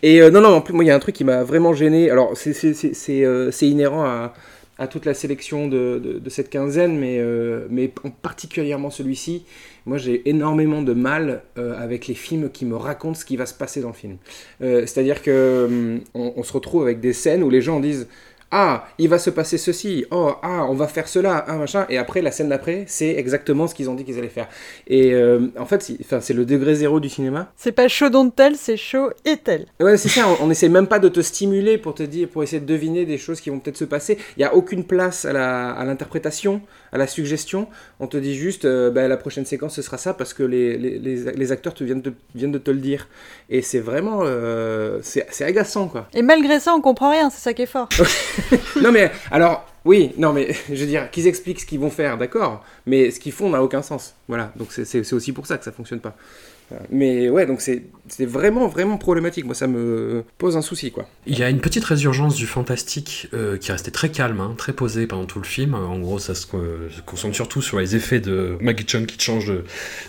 Et euh, non, non, en plus, moi, il y a un truc qui m'a vraiment gêné. Alors, c'est- c'est c'est- c'est, euh, c'est inhérent à, à toute la sélection de, cette quinzaine, mais, euh, particulièrement celui-ci. Moi, j'ai énormément de mal euh, avec les films qui me racontent ce qui va se passer dans le film. Euh, C'est-à-dire que hum, on se retrouve avec des scènes où les gens disent ah, il va se passer ceci, oh, ah, on va faire cela, ah, machin, et après, la scène d'après, c'est exactement ce qu'ils ont dit qu'ils allaient faire. Et euh, en fait, c'est- le degré zéro du cinéma. C'est pas chaud don't tell, c'est chaud et tel. Ouais, c'est ça, on, on essaie même pas de te stimuler pour te dire, pour essayer de deviner des choses qui vont peut-être se passer. Il n'y a aucune place à l'interprétation, à, la suggestion. On te dit juste, euh, bah, la prochaine séquence, ce sera ça parce que les, les, les- les acteurs te viennent, de, viennent de te le dire. Et c'est vraiment. euh, c'est agaçant, quoi. Et malgré ça, on comprend rien, c'est ça qui est fort. *laughs* *laughs* non, mais alors. Oui, non, mais *laughs* je veux dire, qu'ils expliquent ce qu'ils vont faire, d'accord, mais ce qu'ils font n'a aucun sens. Voilà, donc c'est- aussi pour ça que ça fonctionne pas. Voilà. Mais ouais, donc c'est vraiment, vraiment problématique. Moi, ça me pose un souci, quoi. Il y a une petite résurgence du fantastique euh, qui restait très calme, hein, très posé pendant tout le film. En gros, ça se, euh, concentre surtout sur les effets de Maggie Chung qui change de,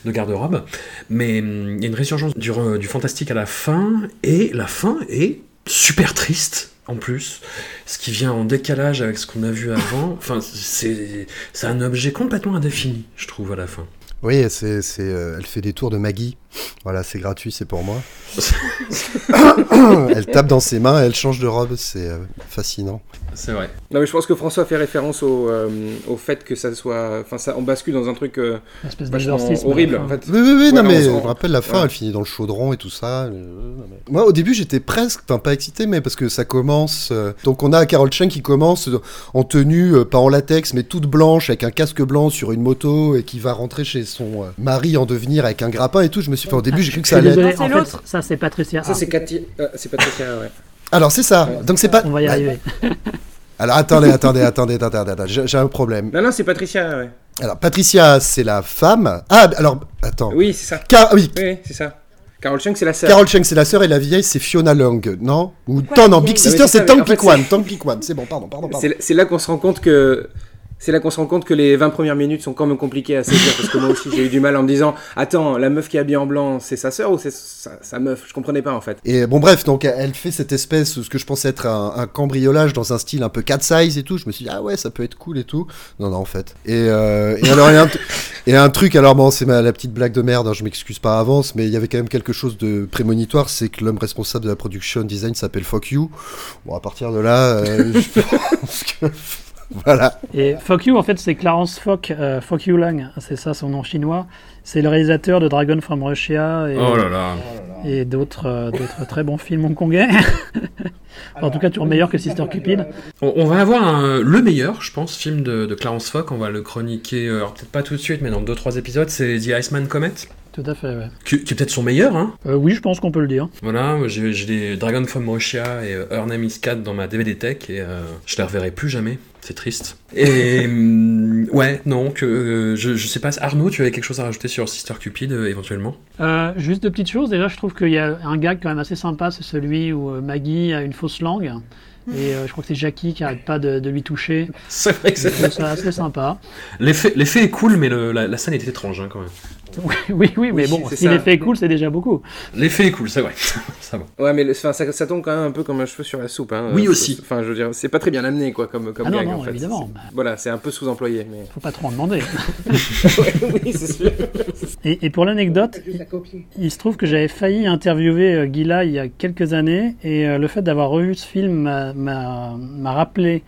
de garde-robe. Mais hum, il y a une résurgence du, euh, du fantastique à la fin, et la fin est super triste. En plus, ce qui vient en décalage avec ce qu'on a vu avant, enfin, c'est un objet complètement indéfini, je trouve, à la fin. Oui, c'est, euh, elle fait des tours de Maggie Voilà, c'est gratuit, c'est pour moi. *laughs* elle tape dans ses mains, elle change de robe, c'est euh, fascinant. C'est vrai. Non, mais je pense que François fait référence au, euh, au fait que ça soit. Enfin, ça, on bascule dans un truc euh, vachement horrible, en fait. Oui, oui, oui, Ouais, non, non, mais on je me rappelle la fin, ouais. elle finit dans le chaudron et tout ça. Moi, au début, j'étais presque, enfin, pas excité, mais parce que ça commence. euh, Donc, on a Carol Chen qui commence en tenue, euh, pas en latex, mais toute blanche, avec un casque blanc sur une moto et qui va rentrer chez son euh, mari en devenir avec un grappin et tout. Je me suis fait, au début, j'ai cru que ça allait. en fait, ça c'est Patricia. Ça, c'est Cathy. euh, c'est Patricia, ouais. Alors, c'est ça. Donc, c'est pas. On va y arriver. *laughs* Alors, attendez, attendez, attendez, attendez, attendez, attendez, j'ai un problème. Non, non, c'est Patricia, ouais. Alors, Patricia, c'est la femme. Ah, alors, attends. Oui, c'est ça. Car- oui, Oui, c'est ça. Carol Chung, c'est la sœur. Carol Cheng, c'est la sœur et la vieille, c'est Fiona Long, non? Ou Quoi, Tan, non, Big Sister, mais c'est Tang c'est- Tang Pikwan, c'est bon, pardon, pardon, pardon. C'est là qu'on se rend compte que. C'est là qu'on se rend compte que les 20 premières minutes sont quand même compliquées à saisir parce que moi aussi j'ai eu du mal en me disant Attends, la meuf qui est habillée en blanc, c'est sa sœur ou c'est sa, sa meuf? Je comprenais pas en fait. Et bon, bref, donc elle fait cette espèce, ce que je pensais être un, un cambriolage dans un style un peu cat size et tout. Je me suis dit, ah ouais, ça peut être cool et tout. Non, non, en fait. Et, euh, et alors, il y a un, *laughs* et un truc, alors bon, c'est la petite blague de merde, hein, je m'excuse pas à avance, mais il y avait quand même quelque chose de prémonitoire, c'est que l'homme responsable de la production design s'appelle Fuck You. Bon, à partir de là, euh, je *laughs* pense que. *laughs* Voilà. Et Fuck You, en fait, c'est Clarence Fock, euh, Fock You Lang, c'est ça son nom chinois. C'est le réalisateur de Dragon from Russia et, Oh là là. et d'autres euh, d'autres très bons films hongkongais. *laughs* en tout cas, toujours meilleur que Sister Cupid. On, on va avoir un- le meilleur, je pense, film de, de Clarence Fock. On va le chroniquer, euh, alors peut-être pas tout de suite, mais dans 2-3 épisodes. C'est The Iceman Comet, Tout à fait, ouais. qui, qui est peut-être son meilleur. Hein. Euh, oui, je pense qu'on peut le dire. Voilà, j'ai les Dragon from Russia et euh, Her Name is Cat dans ma DVD Tech et euh, je les reverrai plus jamais. C'est triste. Et *laughs* ouais, non, que euh, je, je sais pas. Arnaud, tu avais quelque chose à rajouter sur Sister Cupid euh, éventuellement? Euh, juste deux petites choses. Déjà, je trouve qu'il y a un gag quand même assez sympa, c'est celui où Maggie a une fausse langue. Et euh, je crois que c'est Jackie qui arrête pas de, de lui toucher. *laughs* C'est vrai que c'est- assez sympa. l'effet l'effet est cool, mais le- la, la scène était étrange hein, quand même. Oui, *laughs* oui, oui, mais bon, si l'effet est cool, c'est déjà beaucoup. L'effet est cool, c'est vrai. *laughs* ça va. Ouais, mais le- enfin, ça, ça tombe quand même un peu comme un cheveu sur la soupe. Hein. Oui, Euh, aussi. Enfin, je veux dire, c'est pas très bien amené quoi, comme, comme Ah non, gag non, en fait. évidemment. C'est- Voilà, c'est un peu sous-employé. Mais... Faut pas trop en demander. *laughs* oui, c'est sûr. Et, et pour l'anecdote, il se trouve que j'avais failli interviewer euh, Gila il y a quelques années, et euh, le fait d'avoir revu ce film m'a rappelé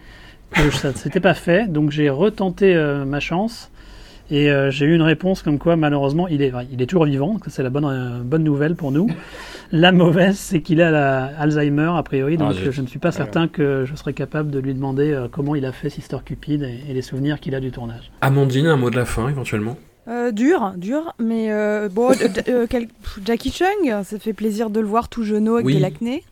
que ça ne s'était pas fait, donc j'ai retenté euh, ma chance, et euh, j'ai eu une réponse comme quoi malheureusement il est, il est toujours vivant, donc c'est la bonne, euh, bonne nouvelle pour nous. *laughs* La mauvaise, c'est qu'il a la Alzheimer a priori, donc Ah, euh, je ne suis pas certain que je serais capable de lui demander euh, comment il a fait Sister Cupid et, et les souvenirs qu'il a du tournage. Amandine, un mot de la fin éventuellement? Euh, dur, dur, mais euh, bon, *laughs* quel- Jackie Chung, ça fait plaisir de le voir tout jeuneau avec Oui. de l'acné.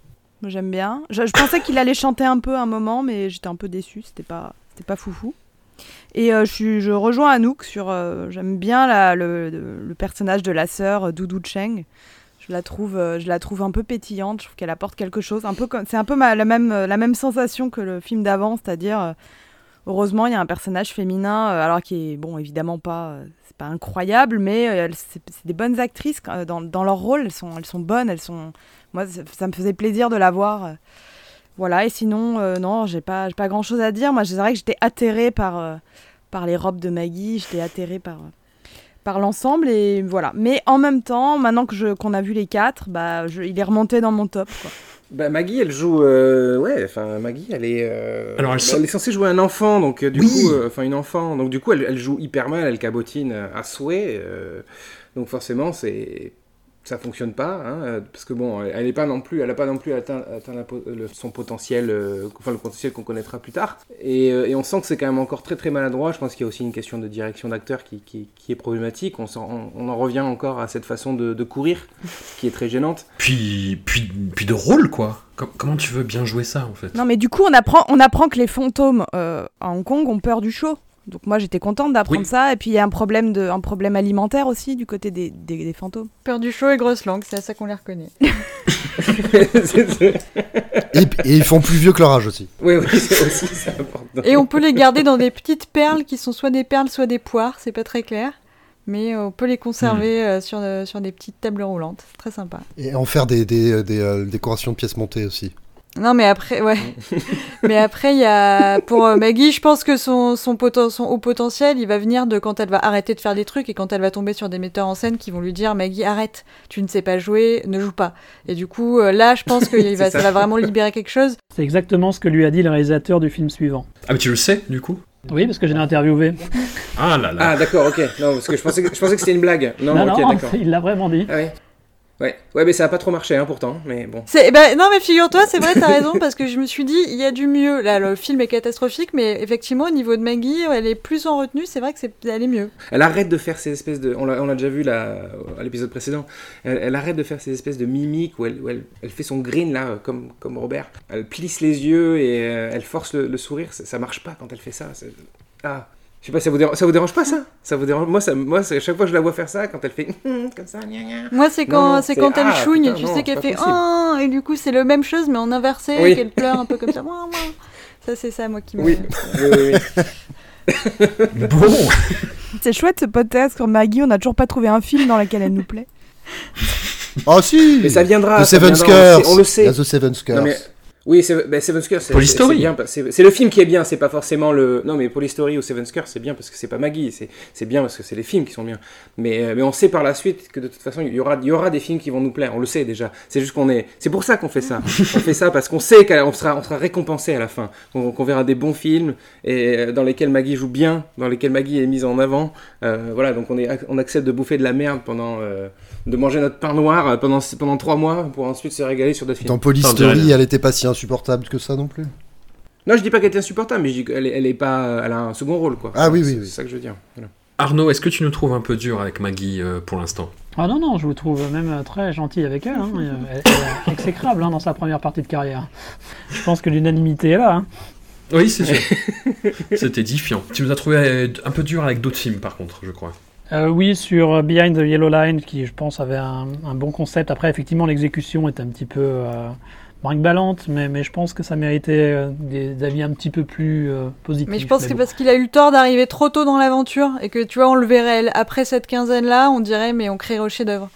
Moi j'aime bien. Je, je pensais qu'il allait chanter un peu un moment, mais j'étais un peu déçue, c'était pas, c'était pas foufou. Et euh, je, rejoins Anouk sur. euh, j'aime bien le, personnage de la sœur euh, Doudou Cheng. Je la trouve, je la trouve un peu pétillante. Je trouve qu'elle apporte quelque chose. C'est un peu la même, sensation que le film d'avant, c'est-à-dire. Heureusement, il y a un personnage féminin, alors qui est, bon, évidemment pas, c'est pas incroyable, mais c'est des bonnes actrices dans, dans leur rôle. Elles sont, elles sont bonnes, elles sont. Moi, ça me faisait plaisir de la voir. Voilà. Et sinon, euh, non, j'ai pas, j'ai pas grand chose à dire. Moi, c'est vrai que j'étais atterrée par, euh, par les robes de Maggie. J'étais atterrée par, euh, par l'ensemble et voilà. Mais en même temps, maintenant que qu'on a vu les quatre, bah, je- il est remonté dans mon top. Quoi. Bah, Maggie, elle joue. euh, ouais, enfin, Maggie, elle est. euh, Alors, elle bah, est censée jouer un enfant, donc euh, du Oui. coup. euh, Enfin, une enfant. Donc, du coup, elle, elle joue hyper mal, elle cabotine à souhait. euh, donc, forcément, c'est. Ça fonctionne pas, hein, euh, parce que bon, elle est pas non plus, elle a pas non plus atteint, atteint la po- le- son potentiel, euh, enfin le potentiel qu'on connaîtra plus tard. Et, euh, et on sent que c'est quand même encore très très maladroit. Je pense qu'il y a aussi une question de direction d'acteur qui, qui, qui est problématique. On, s'en- on, on en revient encore à cette façon de, de courir, *laughs* qui est très gênante. Puis, puis, puis de rôle, quoi. Com- comment tu veux bien jouer ça, en fait? Non, mais du coup, on apprend, on apprend que les fantômes euh, à Hong Kong ont peur du chaud. Donc moi, j'étais contente d'apprendre Oui. ça. Et puis il y a un problème de, un problème alimentaire aussi du côté des, des, des fantômes. Peur du chaud et grosse langue, c'est à ça qu'on les reconnaît. *laughs* Et, et ils font plus vieux que leur âge aussi. oui, oui, c'est aussi c'est important. Et on peut les garder dans des petites perles qui sont soit des perles, soit des poires, c'est pas très clair. Mais euh, on peut les conserver euh, sur, euh, sur des petites tables roulantes, c'est très sympa. Et en faire des, des, des, euh, décorations de pièces montées aussi. Non, mais après, ouais. *laughs* mais après, il y a. Pour euh, Maggie, je pense que son, son, poten- son haut potentiel, il va venir de quand elle va arrêter de faire des trucs et quand elle va tomber sur des metteurs en scène qui vont lui dire Maggie, arrête, tu ne sais pas jouer, ne joue pas. Et du coup, euh, là, je pense que *laughs* il va, ça ça. va vraiment libérer quelque chose. C'est exactement ce que lui a dit le réalisateur du film suivant. Ah, mais tu le sais, du coup? Oui, parce que je l'ai interviewé. Ah là là. Ah, d'accord, ok. Non, parce que je pensais que, je pensais que c'était une blague. Non, Non, ok, non, d'accord. il l'a vraiment dit. Ah ouais. Ouais. ouais, mais ça a pas trop marché, hein, pourtant. Mais bon. C'est, ben, non, mais figure-toi, c'est vrai, t'as raison, parce que je me suis dit, il y a du mieux. Là, le film est catastrophique, mais effectivement, au niveau de Maggie, elle est plus en retenue, c'est vrai que c'est, elle est mieux. Elle arrête de faire ces espèces de. On l'a on l'a déjà vu là, à l'épisode précédent. Elle, elle arrête de faire ces espèces de mimiques où elle, où elle, elle fait son green là, euh, comme, comme Robert. Elle plisse les yeux et euh, elle force le, le sourire. Ça, ça marche pas quand elle fait ça. c'est- Ah. Je sais pas, ça vous, dérange, ça vous dérange pas ça? Ça vous dérange Moi, ça, moi c'est- chaque fois que je la vois faire ça, quand elle fait *laughs* comme ça, gna gna. Moi, c'est quand, c'est quand elle ah, chouigne, putain, tu non, sais qu'elle fait ah, et du coup, c'est la même chose, mais en inversé, Oui. et qu'elle pleure un peu comme ça. *laughs* Ça, c'est ça, moi, qui me. Oui, oui, oui, oui. *laughs* Bon C'est chouette ce podcast sur Maggie, on n'a toujours pas trouvé un film dans lequel elle nous plaît. Ah si Mais ça viendra. The ça Seven viendra, Scars on le sait. Le. The Seven Scars. Oui, c'est- ben, Seven Scars, c'est Polystory. c'est bien. C'est c'est le film qui est bien, c'est pas forcément le. Non, mais Polystory ou Seven Scars, c'est bien parce que c'est pas Maggie, c'est c'est bien parce que c'est les films qui sont bien. Mais, euh, mais on sait par la suite que de toute façon, il y aura, il y aura des films qui vont nous plaire, on le sait déjà. C'est juste qu'on est. C'est pour ça qu'on fait ça. on fait ça parce qu'on sait qu'on sera, on sera récompensé à la fin. Qu'on qu'on verra des bons films et euh, dans lesquels Maggie joue bien, dans lesquels Maggie est mise en avant. Euh, voilà, donc on, est, on accepte de bouffer de la merde pendant. euh, de manger notre pain noir euh, pendant, pendant trois mois pour ensuite se régaler sur d'autres films. Dans rien. elle était pas si insupportable que ça non plus. Non, je dis pas qu'elle est insupportable, mais je dis qu'elle est, elle est pas, elle a un second rôle, quoi. Ah oui, oui, C'est oui. c'est ça que je veux dire. Voilà. Arnaud, est-ce que tu nous trouves un peu dur avec Maggie euh, pour l'instant? Ah non, non, je vous trouve même euh, très gentil avec elle. hein. Euh, Elle, elle est exécrable hein, dans sa première partie de carrière. Je pense que l'unanimité est là. hein. Oui, c'est sûr. c'est édifiant. Tu nous as trouvé euh, un peu dur avec d'autres films, par contre, je crois. Euh, oui, sur euh, Behind the Yellow Line, qui je pense avait un, un bon concept. Après, effectivement, l'exécution est un petit peu euh, brinque-ballante, mais, mais je pense que ça méritait euh, des avis un petit peu plus positifs. Mais je pense que bon. parce qu'il a eu le tort d'arriver trop tôt dans l'aventure et que tu vois, on le verrait après cette quinzaine-là, on dirait, mais on créerait au chef-d'œuvre.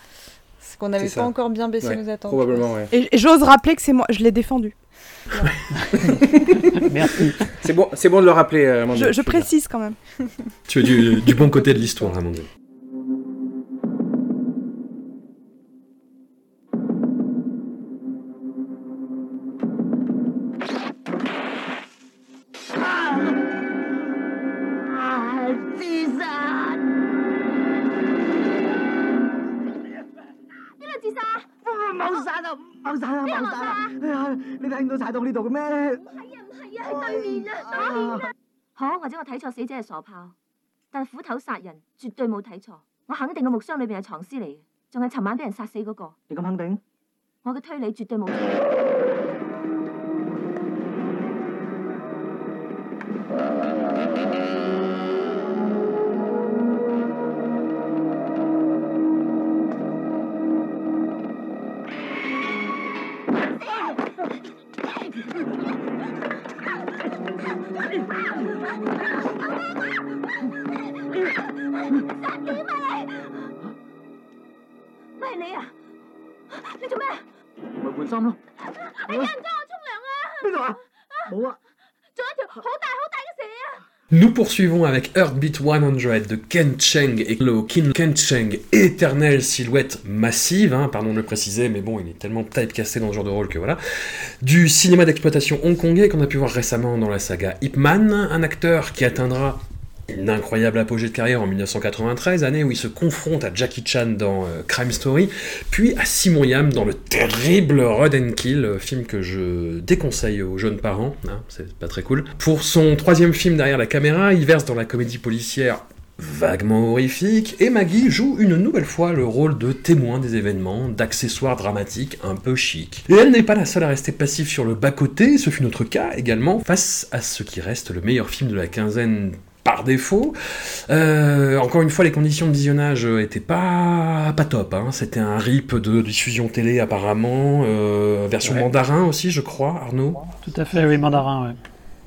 Qu'on n'avait pas encore bien baissé Ouais, nos attentes. Probablement, ouais. Et, j'ose rappeler que c'est moi, je l'ai défendu. *laughs* Merci. C'est bon, c'est bon de le rappeler, euh, Amandine. Je, je précise quand même. Tu es du, du bon côté de l'histoire, Amandine. 可或者我睇錯死者係傻炮，但斧頭殺人絕對冇睇錯。我肯定個木箱裏邊係藏屍嚟嘅，仲係尋晚俾人殺死嗰、個。你咁肯定？我嘅推理絕對冇錯。 喂你啊！你做咩？咪換衫咯。你有人裝我沖涼啊！邊度啊？冇啊！仲有一條好大好大嘅蛇啊！ Nous poursuivons avec Heartbeat 100 de Ken Cheng et le Ken Cheng, éternelle silhouette massive, hein, pardon de le préciser, mais bon, il est tellement typecasté dans ce genre de rôle que voilà. Du cinéma d'exploitation hongkongais qu'on a pu voir récemment dans la saga Ip Man, un acteur qui atteindra une incroyable apogée de carrière en 1993, année où il se confronte à Jackie Chan dans euh, Crime Story, puis à Simon Yam dans le terrible Rod and Kill, euh, film que je déconseille aux jeunes parents, hein, c'est pas très cool. Pour son troisième film derrière la caméra, il verse dans la comédie policière vaguement horrifique, et Maggie joue une nouvelle fois le rôle de témoin des événements, d'accessoire dramatique un peu chic. Et elle n'est pas la seule à rester passive sur le bas-côté, ce fut notre cas également, face à ce qui reste le meilleur film de la quinzaine par défaut. Euh, encore une fois, les conditions de visionnage euh, étaient pas, pas top. hein. C'était un rip de diffusion télé apparemment, euh, version Ouais. mandarin aussi, je crois, Arnaud. Tout à fait, oui, mandarin, ouais.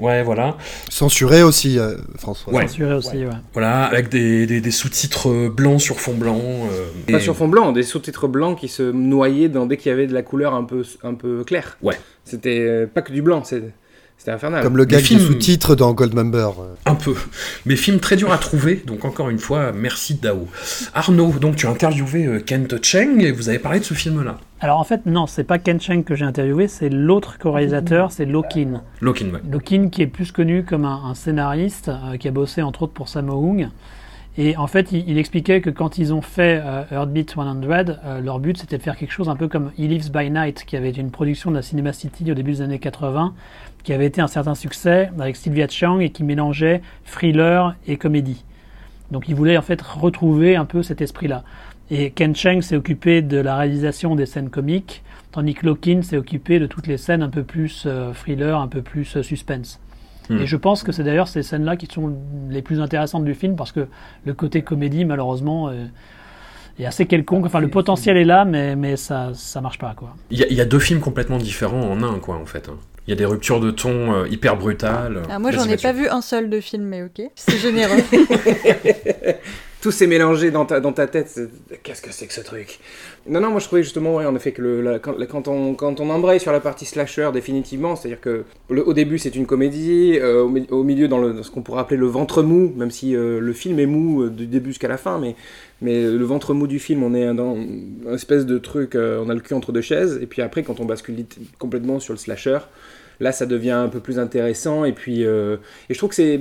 Ouais, voilà. Censuré aussi, euh, François. Ouais. Censuré aussi, ouais. Voilà, avec des, des- des sous-titres blancs sur fond blanc. euh, Pas et- sur fond blanc, des sous-titres blancs qui se noyaient dans, dès qu'il y avait de la couleur un peu, un peu claire. Ouais. C'était pas que du blanc, c'est- c'était infernal. Comme le films- du sous-titre dans Goldmember. Un peu. Mais film très dur à trouver, donc encore une fois, merci Dao. Arnaud, donc tu as interviewé euh, Kent Cheng et vous avez parlé de ce film-là. Alors en fait, non, c'est pas Ken Cheng que j'ai interviewé, c'est l'autre co-réalisateur, c'est Lokin. Lokin, ouais. Lokin qui est plus connu comme un, un scénariste euh, qui a bossé entre autres pour Sammo Hung. Et en fait, il, il expliquait que quand ils ont fait euh, Heartbeat 100, euh, leur but c'était de faire quelque chose un peu comme He Lives by Night, qui avait été une production de la Cinema City au début des années 80, qui avait été un certain succès avec Sylvia Chang et qui mélangeait thriller et comédie. Donc il voulait en fait retrouver un peu cet esprit-là. Et Ken Cheng s'est occupé de la réalisation des scènes comiques, tandis que Lokin s'est occupé de toutes les scènes un peu plus euh, thriller, un peu plus euh, suspense. Hmm. Et je pense que c'est d'ailleurs ces scènes-là qui sont les plus intéressantes du film parce que le côté comédie, malheureusement, euh, est assez quelconque. Enfin, le potentiel est là, mais, mais ça, ça marche pas, quoi. Il y, a- il y a deux films complètement différents en un, quoi, en fait. hein. Il y a des ruptures de ton euh, hyper brutales. Ah, moi, j'en ai pas vu un seul de film, mais ok. C'est généreux. *laughs* Tout s'est mélangé dans ta, dans ta tête. Qu'est-ce que c'est que ce truc? Non, non, moi je trouvais justement, ouais, en effet, que le, la- quand, la- quand on, quand on embraye sur la partie slasher définitivement, c'est-à-dire que le- au début c'est une comédie, euh, au, mi- au milieu dans, le, dans ce qu'on pourrait appeler le ventre mou, même si euh, le film est mou euh, du début jusqu'à la fin, mais, mais le ventre mou du film, on est dans une espèce de truc, euh, on a le cul entre deux chaises, et puis après quand on bascule complètement sur le slasher, là ça devient un peu plus intéressant, et puis euh, je trouve que c'est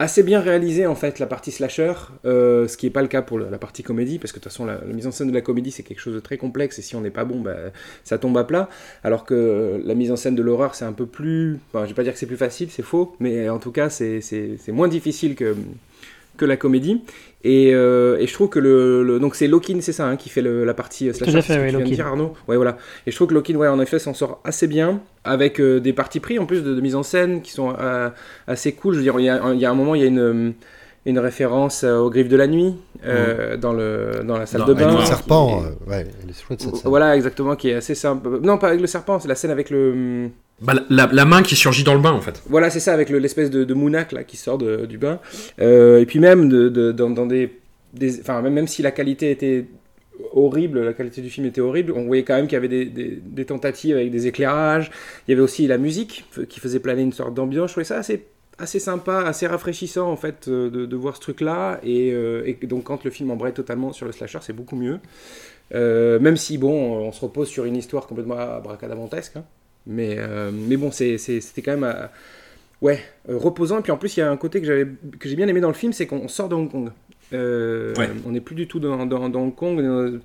assez bien réalisé en fait la partie slasher, euh, ce qui n'est pas le cas pour la partie comédie, parce que de toute façon la, mise en scène de la comédie c'est quelque chose de très complexe et si on n'est pas bon, bah, ça tombe à plat. Alors que la mise en scène de l'horreur c'est un peu plus, enfin, je vais pas dire que c'est plus facile, c'est faux, mais en tout cas c'est moins difficile que que la comédie. Et, euh, et je trouve que le, le- donc c'est Lokin, c'est ça, hein, qui fait le- la partie euh, slasher. à c'est fait, ce que oui, tu viens de Lokin. dire, Arnaud. Ouais, voilà. Et je trouve que Lokin, ouais, en effet, s'en sort assez bien avec euh, des parties pris en plus de, de mise en scène qui sont euh, assez cool. Je veux dire, il y, a, un- il y a un moment, il y a une, une référence euh, aux griffes de la nuit euh, dans, le, dans la salle de bain. Avec le serpent, qui- euh, ouais, elle est chouette cette scène. Voilà, exactement, qui est assez simple. Non, pas avec le serpent, c'est la scène avec le. Bah, la- main qui surgit dans le bain, en fait. Voilà, c'est ça, avec le- l'espèce de, de qui sort du bain. Euh, et puis même dans, des, même, même si la qualité était horrible, la qualité du film était horrible, on voyait quand même qu'il y avait des, tentatives avec des éclairages. Il y avait aussi la musique qui faisait planer une sorte d'ambiance. Je trouvais ça assez, assez sympa, assez rafraîchissant en fait euh, de, voir ce truc-là. Et, euh, et donc quand le film embraye totalement sur le slasher, c'est beaucoup mieux. Même si, bon, on se repose sur une histoire complètement abracadabantesque. hein. Mais, euh, mais bon, c'était quand même... euh, Ouais, euh, reposant. Et puis en plus, il y a un côté que j'ai bien aimé dans le film, c'est qu'on sort de Hong Kong. Euh, Ouais. On n'est plus du tout dans, dans, dans Hong Kong. euh,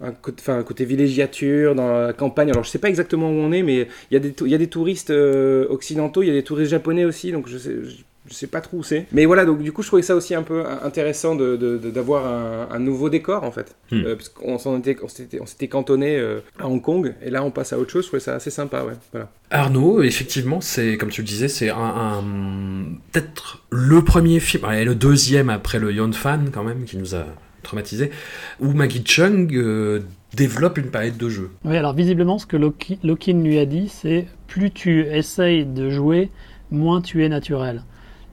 Un côté, un côté villégiature, dans la campagne. Alors, je sais pas exactement où on est, mais il y, a des y a des touristes euh, occidentaux, il y a des touristes japonais aussi, donc je sais, je, je sais pas trop où c'est. Mais voilà, donc du coup, je trouvais ça aussi un peu intéressant de- de- de- d'avoir un, un nouveau décor, en fait. Hmm. Euh, parce qu'on s'en était, on s'était, on s'était cantonné euh, à Hong Kong, et là, on passe à autre chose. Je trouvais ça assez sympa, ouais. Voilà. Arnaud, effectivement, c'est comme tu le disais, c'est un, un- peut-être le premier film, et le deuxième après le Yon Fan quand même, qui nous a traumatisé, où Maggie Chung euh, développe une palette de jeux. Oui, alors visiblement, ce que Loki- Lokin lui a dit, c'est plus tu essayes de jouer, moins tu es naturel.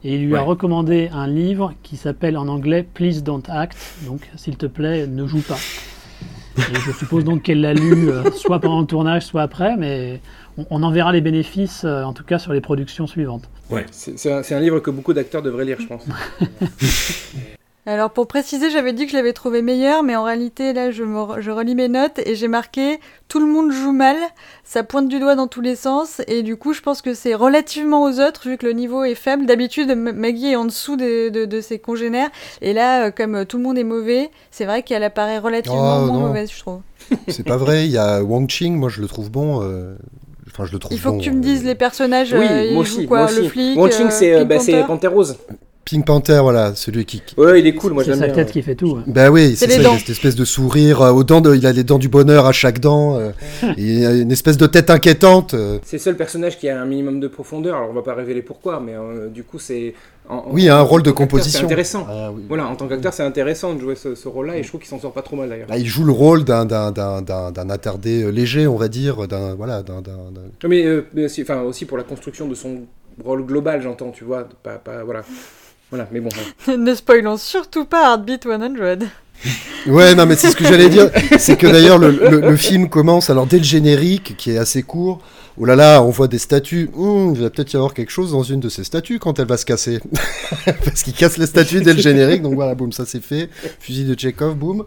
Et il lui a Ouais. recommandé un livre qui s'appelle en anglais Please Don't Act, donc s'il te plaît, ne joue pas. Et je suppose donc qu'elle l'a lu euh, soit pendant le tournage, soit après, mais on, on en verra les bénéfices, euh, en tout cas sur les productions suivantes. C'est un, c'est un livre que beaucoup d'acteurs devraient lire, je pense. *laughs* Alors pour préciser, j'avais dit que je l'avais trouvé meilleur, mais en réalité là je, me re- je relis mes notes et j'ai marqué tout le monde joue mal, ça pointe du doigt dans tous les sens et du coup je pense que c'est relativement aux autres vu que le niveau est faible. D'habitude Maggie est en dessous de, de- de ses congénères et là euh, comme euh, tout le monde est mauvais, c'est vrai qu'elle apparaît relativement Oh, moins mauvaise je trouve. *laughs* C'est pas vrai, il y a Wang Ching, moi je le trouve bon. euh, Enfin, je le trouve Il faut bon, que tu me dises euh, les personnages, Oui, euh, moi aussi, quoi, moi le flic, Wong Ching, euh, c'est, euh, bah, c'est Panther Panthère Rose. Pink Panther, voilà, celui qui. Ouais, il est cool, moi C'est j'aime sa bien. tête ouais. qui fait tout. ouais. Bah oui, C'est c'est ça, il dents. a cette espèce de sourire, euh, aux dents de- il a les dents du bonheur à chaque dent, euh, et il a une espèce de tête inquiétante. euh. C'est le seul personnage qui a un minimum de profondeur, alors on va pas révéler pourquoi, mais euh, du coup c'est... Oui, il a un rôle de composition. C'est intéressant. Ah oui. Voilà, en tant qu'acteur c'est intéressant de jouer ce, ce rôle-là, et je trouve qu'il s'en sort pas trop mal d'ailleurs. Là, il joue le rôle d'un d'un- d'un- d'un- d'un attardé léger, on va dire, d'un voilà, d'un d'un- d'un- Mais, euh, mais aussi, enfin, aussi pour la construction de son, rôle global, j'entends, tu vois. Pas, pas, voilà. Voilà, mais bon. *laughs* ne spoilons surtout pas Heartbeat 100. Ouais, non, mais c'est ce que j'allais dire. C'est que d'ailleurs, le, le- le film commence, alors dès le générique, qui est assez court, oh là là, on voit des statues. Hum, il va peut-être y avoir quelque chose dans une de ces statues quand elle va se casser. *laughs* Parce qu'il casse les statues dès le générique, donc voilà, boum, ça c'est fait. Fusil de Chekhov, boum.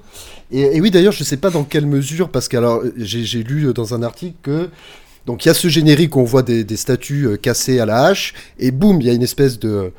Et, et oui, d'ailleurs, je sais pas dans quelle mesure, parce que alors, j'ai j'ai lu dans un article que. Donc il y a ce générique où on voit des, des statues euh, cassées à la hache, et boum, il y a une espèce de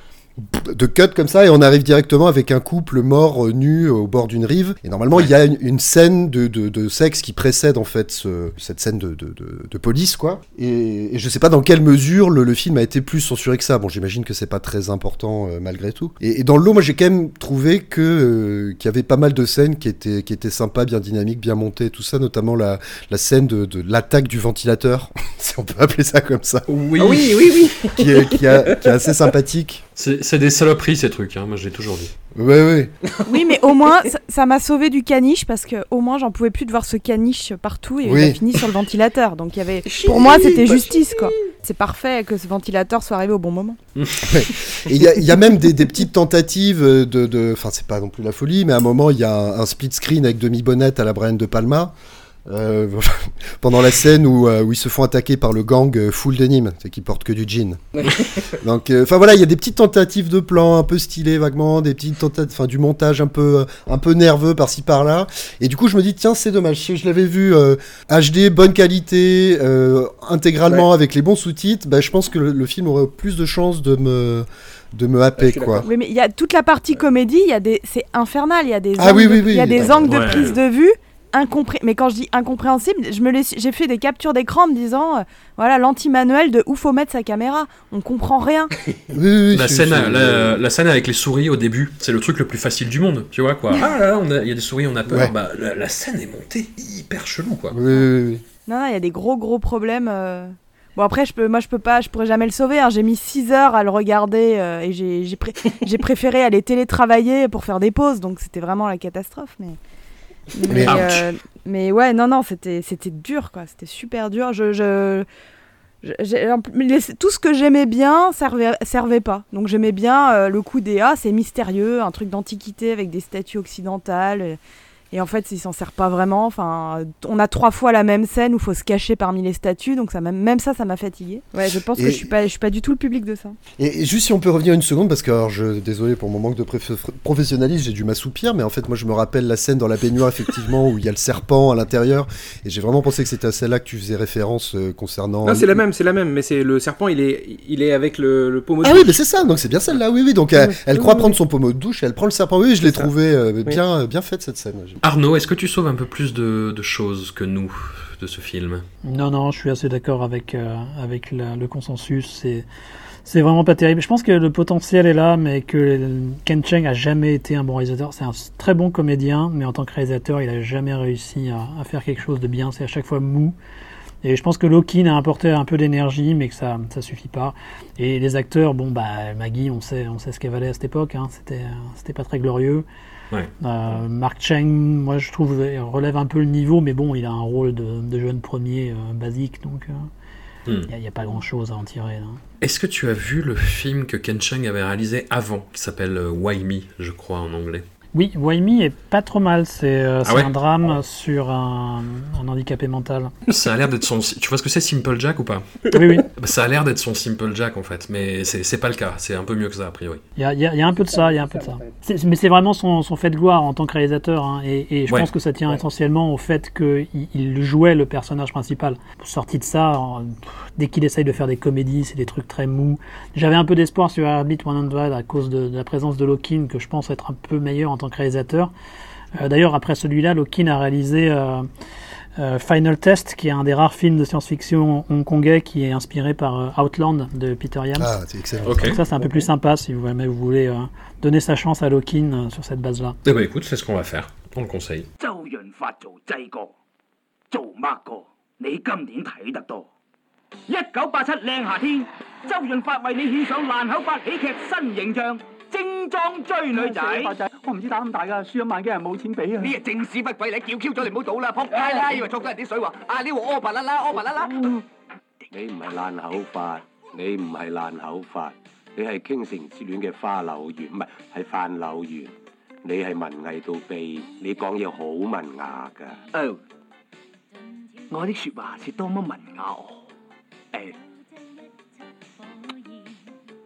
de cut comme ça et on arrive directement avec un couple mort euh, nu au bord d'une rive. Et normalement il y a une, une scène de, de, de sexe qui précède en fait ce- cette scène de, de, de- de police quoi. Et, et je sais pas dans quelle mesure le, le film a été plus censuré que ça. Bon j'imagine que c'est pas très important euh, malgré tout. Et, et dans le lot moi j'ai quand même trouvé que euh, qu'il y avait pas mal de scènes qui étaient qui étaient sympas bien dynamiques bien montées tout ça notamment la, la scène de, de l'attaque du ventilateur *laughs* si on peut appeler ça comme ça. Oui, Ah oui, oui, oui. qui est, qui a- qui est assez sympathique c'est des saloperies ces trucs, hein, moi je l'ai toujours dit. ouais ouais *laughs* Oui, mais au moins, ça- m'a sauvé du caniche parce que au moins, j'en pouvais plus de voir ce caniche partout et Oui. il a fini sur le ventilateur. Donc, il y avait, pour moi, c'était justice, quoi. C'est parfait que ce ventilateur soit arrivé au bon moment. *laughs* Et il y, a- il y a même des, des petites tentatives de. de- Enfin, c'est pas non plus la folie, mais à un moment, il y a un, un split screen avec demi-bonnette à la Brian De Palma. Euh, *laughs* pendant la scène où, euh, où ils se font attaquer par le gang euh, full denim, c'est qui porte que du jean. *laughs* Donc, euh, enfin voilà, il y a des petites tentatives de plans un peu stylées vaguement, des petites tentatives, enfin du montage un peu, un peu nerveux par-ci par-là. Et du coup, je me dis tiens, c'est dommage. Si je l'avais vu euh, HD, bonne qualité, euh, intégralement avec les bons sous-titres, bah, je pense que le, le film aurait plus de chances de me de me happer quoi. Oui, mais il y a toute la partie comédie, il y a des, c'est infernal, il y a des Ah angles, oui, de, oui, oui. il y a des angles de Ouais. prise de vue incompré Mais quand je dis incompréhensible, je me laisse- j'ai fait des captures d'écran en me disant, euh, voilà, l'anti-manuel de où faut mettre sa caméra. On comprend rien. *laughs* Oui, oui, La scène, la, la scène avec les souris au début, c'est le truc le plus facile du monde, tu vois quoi. *laughs* Ah là, il y a des souris, on a peur. Ouais. Bah, la, la scène est montée hyper chelou quoi. Oui, oui, oui. Non, non, il y a des gros gros problèmes. euh. Bon après, je peux, moi je peux pas, je pourrais jamais le sauver. hein. J'ai mis 6 heures à le regarder euh, et j'ai j'ai pré- *laughs* j'ai préféré aller télétravailler pour faire des pauses. Donc c'était vraiment la catastrophe. Mais mais, euh, mais ouais, non non, c'était c'était dur quoi. C'était super dur. Je, je, tout ce que j'aimais bien servait servait pas. Donc j'aimais bien euh, le coup des ah c'est mystérieux, un truc d'antiquité avec des statues occidentales. Et, et en fait, il s'en sert pas vraiment. Enfin, on a trois fois la même scène où il faut se cacher parmi les statues, donc ça même ça, ça m'a fatigué. Ouais, je pense que je suis pas, je suis pas du tout le public de ça. Et, et juste si on peut revenir une seconde, parce que alors, je désolé pour mon manque de professionnalisme, j'ai dû m'assoupir, mais en fait moi je me rappelle la scène dans la baignoire effectivement où il y a le serpent à l'intérieur, et j'ai vraiment pensé que c'était à celle-là que tu faisais référence euh, concernant. Non, c'est la même, c'est la même, mais c'est le serpent, il est, il est avec le, le pommeau de Ah oui, douche. mais c'est ça, donc c'est bien celle-là, oui, oui. Donc elle, Oui, elle oui, croit oui. prendre son pommeau de douche, et elle prend le serpent. Oui, je l'ai trouvé euh, bien, bien faite cette scène. Arnaud, est-ce que tu sauves un peu plus de, de choses que nous de ce film? Non, non, je suis assez d'accord avec, euh, avec le consensus. C'est, c'est vraiment pas terrible. Je pense que le potentiel est là, mais que Ken Cheng a jamais été un bon réalisateur. C'est un très bon comédien, mais en tant que réalisateur, il a jamais réussi à, faire quelque chose de bien. C'est à chaque fois mou. Et je pense que Lokin a apporté un peu d'énergie, mais que ça, ça suffit pas. Et les acteurs, bon, bah, Maggie, on sait, on sait ce qu'elle valait à cette époque. Hein. C'était, c'était pas très glorieux. Ouais. Euh, Mark Cheng, moi je trouve, relève un peu le niveau, mais bon, il a un rôle de, de jeune premier euh, basique, donc il Hmm. n'y a, pas grand chose à en tirer. là. Est-ce que tu as vu le film que Ken Cheng avait réalisé avant, qui s'appelle euh, Why Me, je crois en anglais? Oui, Me est pas trop mal. C'est euh, ouais un drame sur un, un handicapé mental. Ça a l'air d'être son. Tu vois ce que c'est Simple Jack ou pas? Oui, oui. Bah, Ça a l'air d'être son Simple Jack en fait, mais c'est pas le cas. C'est un peu mieux que ça a priori. Il y a, il y a- il y a un peu de ça, il y a un peu de ça. Mais c'est vraiment son, son fait de gloire en tant que réalisateur, hein, et, et je Ouais. pense que ça tient essentiellement au fait qu'il il jouait le personnage principal. Sorti de ça, dès qu'il essaye de faire des comédies, c'est des trucs très mous. J'avais un peu d'espoir sur Heartbeat 100 à cause de, de la présence de Lokin, que je pense être un peu meilleur en tant que réalisateur. Euh, D'ailleurs, après celui-là, Lokin a réalisé euh, euh, Final Test, qui est un des rares films de science-fiction hongkongais qui est inspiré par euh, Outland de Peter Yam. Ah, c'est excellent. Donc ça, c'est un peu plus sympa si vous, jamais vous voulez euh, donner sa chance à Lokin euh, sur cette base-là. Eh ben écoute, c'est ce qu'on va faire. On le conseille. 一九八七靚夏天，周潤發為你獻上爛口法喜劇新形象，精裝追女仔。發仔，我唔知打咁大㗎，輸一萬幾人冇錢俾啊！呢係正屎不鬼，你叫 Q 咗你唔好賭啦，撲街啦！以為錯咗人啲水話，啊呢鑊柯拔啦啦，柯拔啦啦。你唔係爛口法， 你唔係爛口法，你係傾城之戀嘅花柳園，唔係係范柳園。你係文藝到痹，你講嘢好文雅㗎。哦，我的説話是多麼文雅哦。 誒，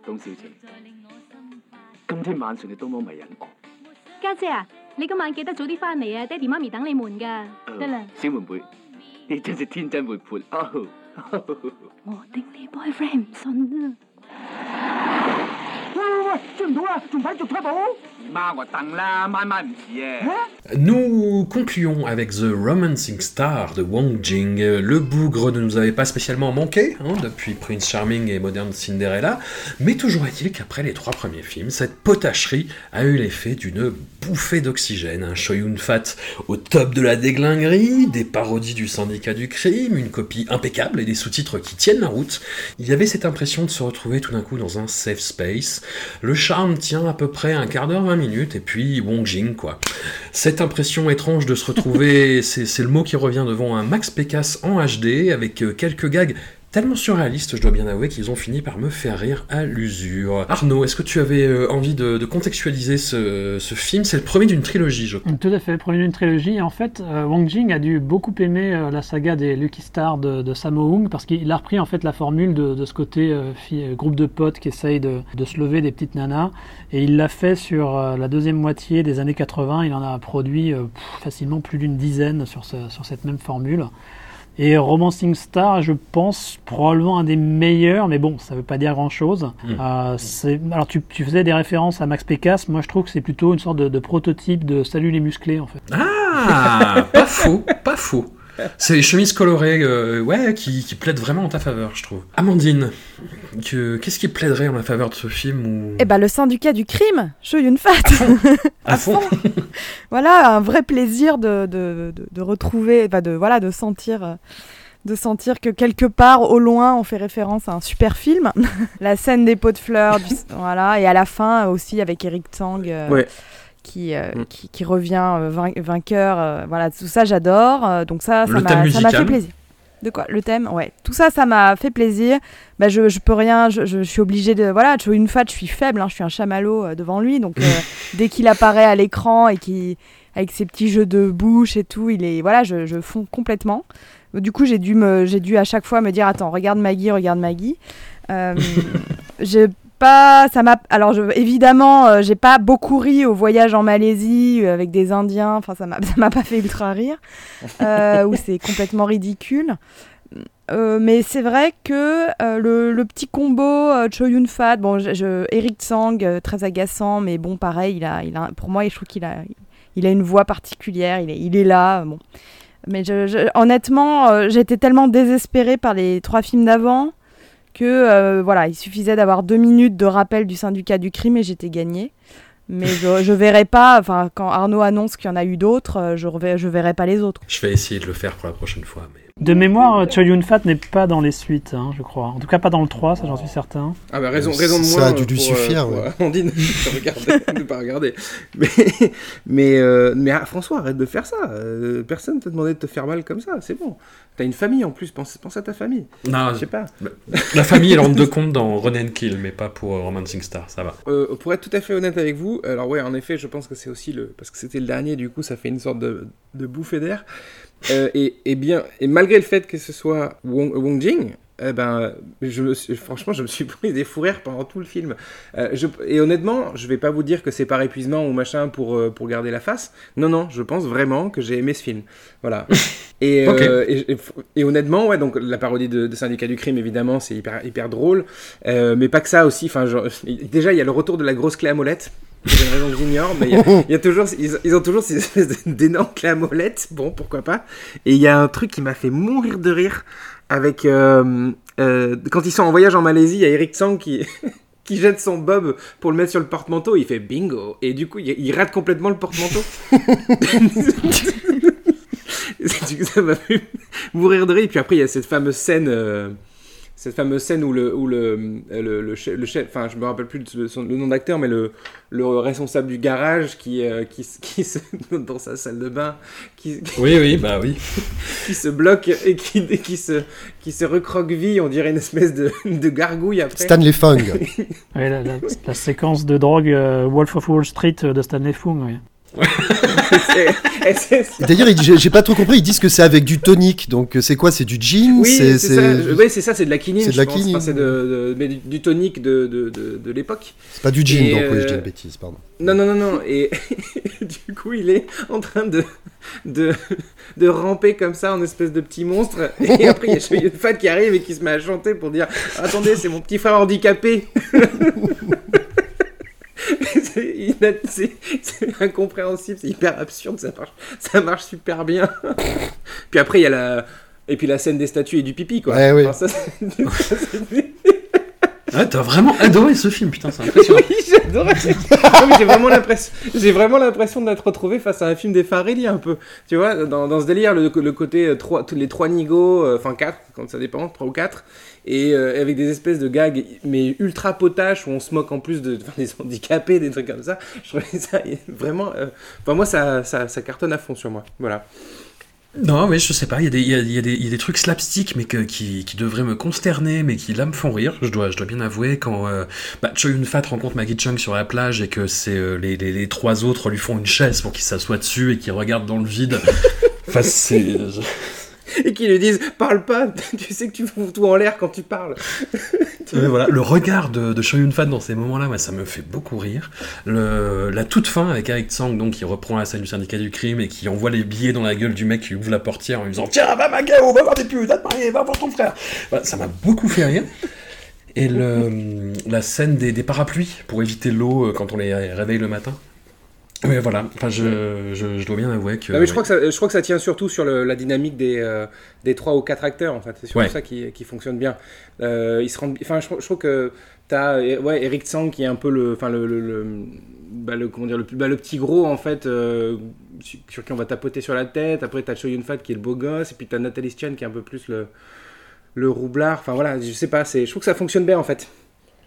董小姐，今天晚上你多麼迷人哦。家姐啊，你今晚記得早啲翻嚟啊，爹哋媽咪等你們噶。得啦，小妹妹，你真是天真活潑哦。我的你 boyfriend 唔信啊。喂喂喂，追唔到啦，仲快續拖步？ Nous concluons avec The Romancing Star de Wong Jing. Le bougre ne nous avait pas spécialement manqué hein, depuis Prince Charming et Modern Cinderella, mais toujours est-il qu'après les trois premiers films, cette potacherie a eu l'effet d'une bouffée d'oxygène. Un Shoyun Fat au top de la déglinguerie, des parodies du syndicat du crime, une copie impeccable et des sous-titres qui tiennent la route. Il y avait cette impression de se retrouver tout d'un coup dans un safe space. Le charme tient à peu près un quart d'heure, 20 minutes, et puis Wong Jing quoi. Cette impression étrange de se retrouver, *laughs* c'est c'est le mot qui revient devant un Max Pécasse en HD, avec euh, quelques gags tellement surréalistes, je dois bien avouer, qu'ils ont fini par me faire rire à l'usure. Arnaud, est-ce que tu avais euh, envie de, de contextualiser ce, ce film? C'est le premier d'une trilogie, je crois. Tout à fait, le premier d'une trilogie. En fait, euh, Wong Jing a dû beaucoup aimer euh, la saga des Lucky Stars de, de Sammo Hung parce qu'il a repris en fait la formule de, de ce côté fille- groupe de potes qui essayent de, de se lever des petites nanas. Et il l'a fait sur euh, la deuxième moitié des années 80. Il en a produit euh, pff, facilement plus d'une dizaine sur, ce- sur cette même formule. Et Romancing Star, je pense, probablement un des meilleurs, mais bon, ça veut pas dire grand-chose. Mm. Euh, alors, tu, tu faisais des références à Max Pécasse. Moi, je trouve que c'est plutôt une sorte de, de prototype de Salut les musclés, en fait. Ah, *laughs* pas faux, pas faux. C'est les chemises colorées, euh, ouais, qui, qui plaident vraiment en ta faveur, je trouve. Amandine, que- qu'est-ce qui plaiderait en la faveur de ce film ou... Eh ben, le syndicat du crime, Show Yun Fat. *laughs* À fond voilà, un vrai plaisir de, de, de, de retrouver, de, voilà, de sentir. euh, de sentir que quelque part au loin on fait référence à un super film. *laughs* la scène des pots de fleurs, du- voilà, et à la fin aussi avec Eric Tsang euh, Ouais. qui, euh, Mm. qui, qui revient vain- vainqueur. euh, voilà, tout ça j'adore. donc ça, ça m'a fait plaisir. De quoi Le thème Ouais. Tout ça, ça m'a fait plaisir. Bah, je, je peux rien, je, je suis obligée de. Voilà, tu vois, une fois, je suis faible, hein, je suis un chamallow euh, devant lui. Donc, euh, *laughs* dès qu'il apparaît à l'écran et qu'il. avec ses petits jeux de bouche et tout, il est. Voilà, je, je fonds complètement. Du coup, j'ai dû, me, j'ai dû à chaque fois me dire Attends, regarde Maggie, regarde Maggie. Euh, *laughs* j'ai Ça m'a. Alors, évidemment, euh, j'ai pas beaucoup ri au voyage en Malaisie euh, avec des Indiens. Enfin, ça m'a *laughs* ça m'a pas fait ultra rire. Euh, où c'est complètement ridicule. Euh, mais c'est vrai que le, petit combo Cho Yun Fat, bon, Eric Tsang, très agaçant, mais bon, pareil, il a, il a, pour moi, je trouve qu'il a, il a une voix particulière, il est, il est là, bon. Mais honnêtement, j'étais tellement désespérée par les trois films d'avant que euh, voilà, il suffisait d'avoir deux minutes de rappel du syndicat du crime et j'étais gagnée. Mais je, *laughs* je verrai pas, enfin, quand Arnaud annonce qu'il y en a eu d'autres, euh, je, rever- je verrai pas les autres. Je vais essayer de le faire pour la prochaine fois, mais... De mémoire, euh, Cho Yun Fat n'est pas dans les suites, hein, je crois. En tout cas, pas dans le 3, ça j'en suis certain. Ah bah raison, Ça raison de a moi. dû lui pour, suffire, pour ouais. *laughs* De regarder, de pas regarder. *laughs* Mais, mais, euh, mais ah, François, arrête de faire ça. Euh, personne t'a demandé de te faire mal comme ça. C'est bon. T'as une famille en plus. Pense, pense à ta famille. Non, Je sais pas. la famille, elle rentre de compte dans Run and Kill, mais pas pour euh, Romancing Star, ça va. Euh, pour être tout à fait honnête avec vous, alors ouais, en effet, je pense que c'est aussi le parce que c'était le dernier, du coup, ça fait une sorte de, de bouffée d'air. Euh, et, et bien, et malgré le fait que ce soit Wong, Wong Jing, eh ben, je me suis- franchement, je me suis *laughs* pris des fous rires pendant tout le film. Euh, je- et honnêtement, je vais pas vous dire que c'est par épuisement ou machin pour, euh, pour garder la face. Non, non, je pense vraiment que j'ai aimé ce film. Voilà. *laughs* Et, euh, et, et- et honnêtement, ouais, donc la parodie de, de Syndicat du crime, évidemment, c'est hyper, hyper drôle. Mais pas que ça aussi. Enfin, *laughs* déjà, il y a le retour de la grosse clé à molette. Pour une raison que j'ignore, mais il y a- *laughs* y, a toujours, ils, ils ont toujours ces espèces d'énormes molette. Bon, pourquoi pas. Et il y a un truc qui m'a fait mourir de rire avec euh, euh, quand ils sont en voyage en Malaisie, il y a Eric Tsang qui *laughs* qui jette son bob pour le mettre sur le porte-manteau. Il fait bingo et du coup, il, il rate complètement le porte-manteau. *laughs* Ça m'a fait mourir de rire. Et puis après, il y a cette fameuse scène. Cette fameuse scène où le, où le, le, le chef, le chef- enfin je me rappelle plus son- le nom d'acteur, mais le, le responsable du garage qui, euh, qui, se, *laughs* dans sa salle de bain, qui, Oui, oui, bah oui. *laughs* qui se bloque et qui, se, qui se recroqueville, on dirait une espèce de, de gargouille après. Stanley Fung. *laughs* Oui, la, la- la séquence de drogue euh, Wolf of Wall Street euh, de Stanley Fung. oui. *laughs* D'ailleurs, j'ai pas trop compris. Ils disent que c'est avec du tonic. Donc, euh, c'est quoi? C'est du gin? Oui, c'est ça. Ouais, c'est ça, c'est de la quinine. C'est de la quinine. Enfin, c'est de, de- mais du, tonique de, de, de, de l'époque. C'est pas du gin, Et, donc oui, je euh, dis une bêtise, pardon. Non, non, non, non. Et *laughs* du coup, il est en train de, de, de ramper comme ça en espèce de petit monstre. Et *laughs* après, il y a Chevalier de Fat qui arrive et qui se met à chanter pour dire Attendez, c'est mon petit frère handicapé. C'est incompréhensible, c'est hyper absurde, ça marche, ça marche super bien. Puis après, il y a la. Et puis la scène des statues et du pipi, quoi. Ouais. Enfin, ça, *laughs* c'est- Ah, t'as vraiment adoré ce film, putain, c'est impressionnant. *laughs* oui, j'adorais. *laughs* Non, mais j'ai vraiment l'impression, j'ai vraiment l'impression d'être retrouvé face à un film des Farelli un peu. Tu vois, dans, dans ce délire, le, le côté euh, trois, tous les trois nigauds, euh, enfin quatre, quand ça dépend, trois ou quatre, et euh, avec des espèces de gags, mais ultra potaches où on se moque en plus de, des handicapés, des trucs comme ça. Je trouvais ça vraiment, euh, enfin moi ça, ça, ça cartonne à fond sur moi. Voilà. Non, mais je sais pas, il y, a des- il y a- il y a des- il y a des trucs slapstick, mais que- qui, qui devraient me consterner, mais qui là me font rire. Je dois, je dois bien avouer, quand euh, bah, Choi Yun-fat rencontre Maggie Chung sur la plage et que c'est euh, les, les- les trois autres lui font une chaise pour qu'il s'assoie dessus et qu'il regarde dans le vide. *laughs* Enfin, c'est. Et qui lui disent, parle pas, *laughs* tu sais que tu fous tout en l'air quand tu parles. *laughs* Euh, voilà, le regard de, de Choi Yun-fat dans ces moments-là, ouais, ça me fait beaucoup rire. La toute fin avec Eric Tsang, donc, qui reprend la scène du syndicat du crime et qui envoie les billets dans la gueule du mec qui ouvre la portière en lui disant Tiens, va Magao, va voir des putes, va te marier, va voir ton frère. Ça m'a beaucoup fait rire. Et la scène des, des parapluies pour éviter l'eau euh, quand on les réveille le matin. Oui, voilà, enfin, je, je, je dois bien avouer que. Non, mais je, crois que ça, je crois que ça tient surtout sur le- la dynamique des, euh, des trois ou quatre acteurs, en fait. C'est surtout Ouais. ça qui, qui fonctionne bien. Euh, ils se rendent, enfin, je, trouve- je trouve que tu as ouais, Eric Tsang qui est un peu le, enfin, le, le, le- bah, le, comment dire, le, bah, le petit gros, en fait, euh, sur, sur qui on va tapoter sur la tête. Après, tu as Choi Yun-fat qui est le beau gosse. Et puis, tu as Nathalie Chan qui est un peu plus le, le roublard. Enfin, voilà, je sais pas. Je trouve que ça fonctionne bien, en fait.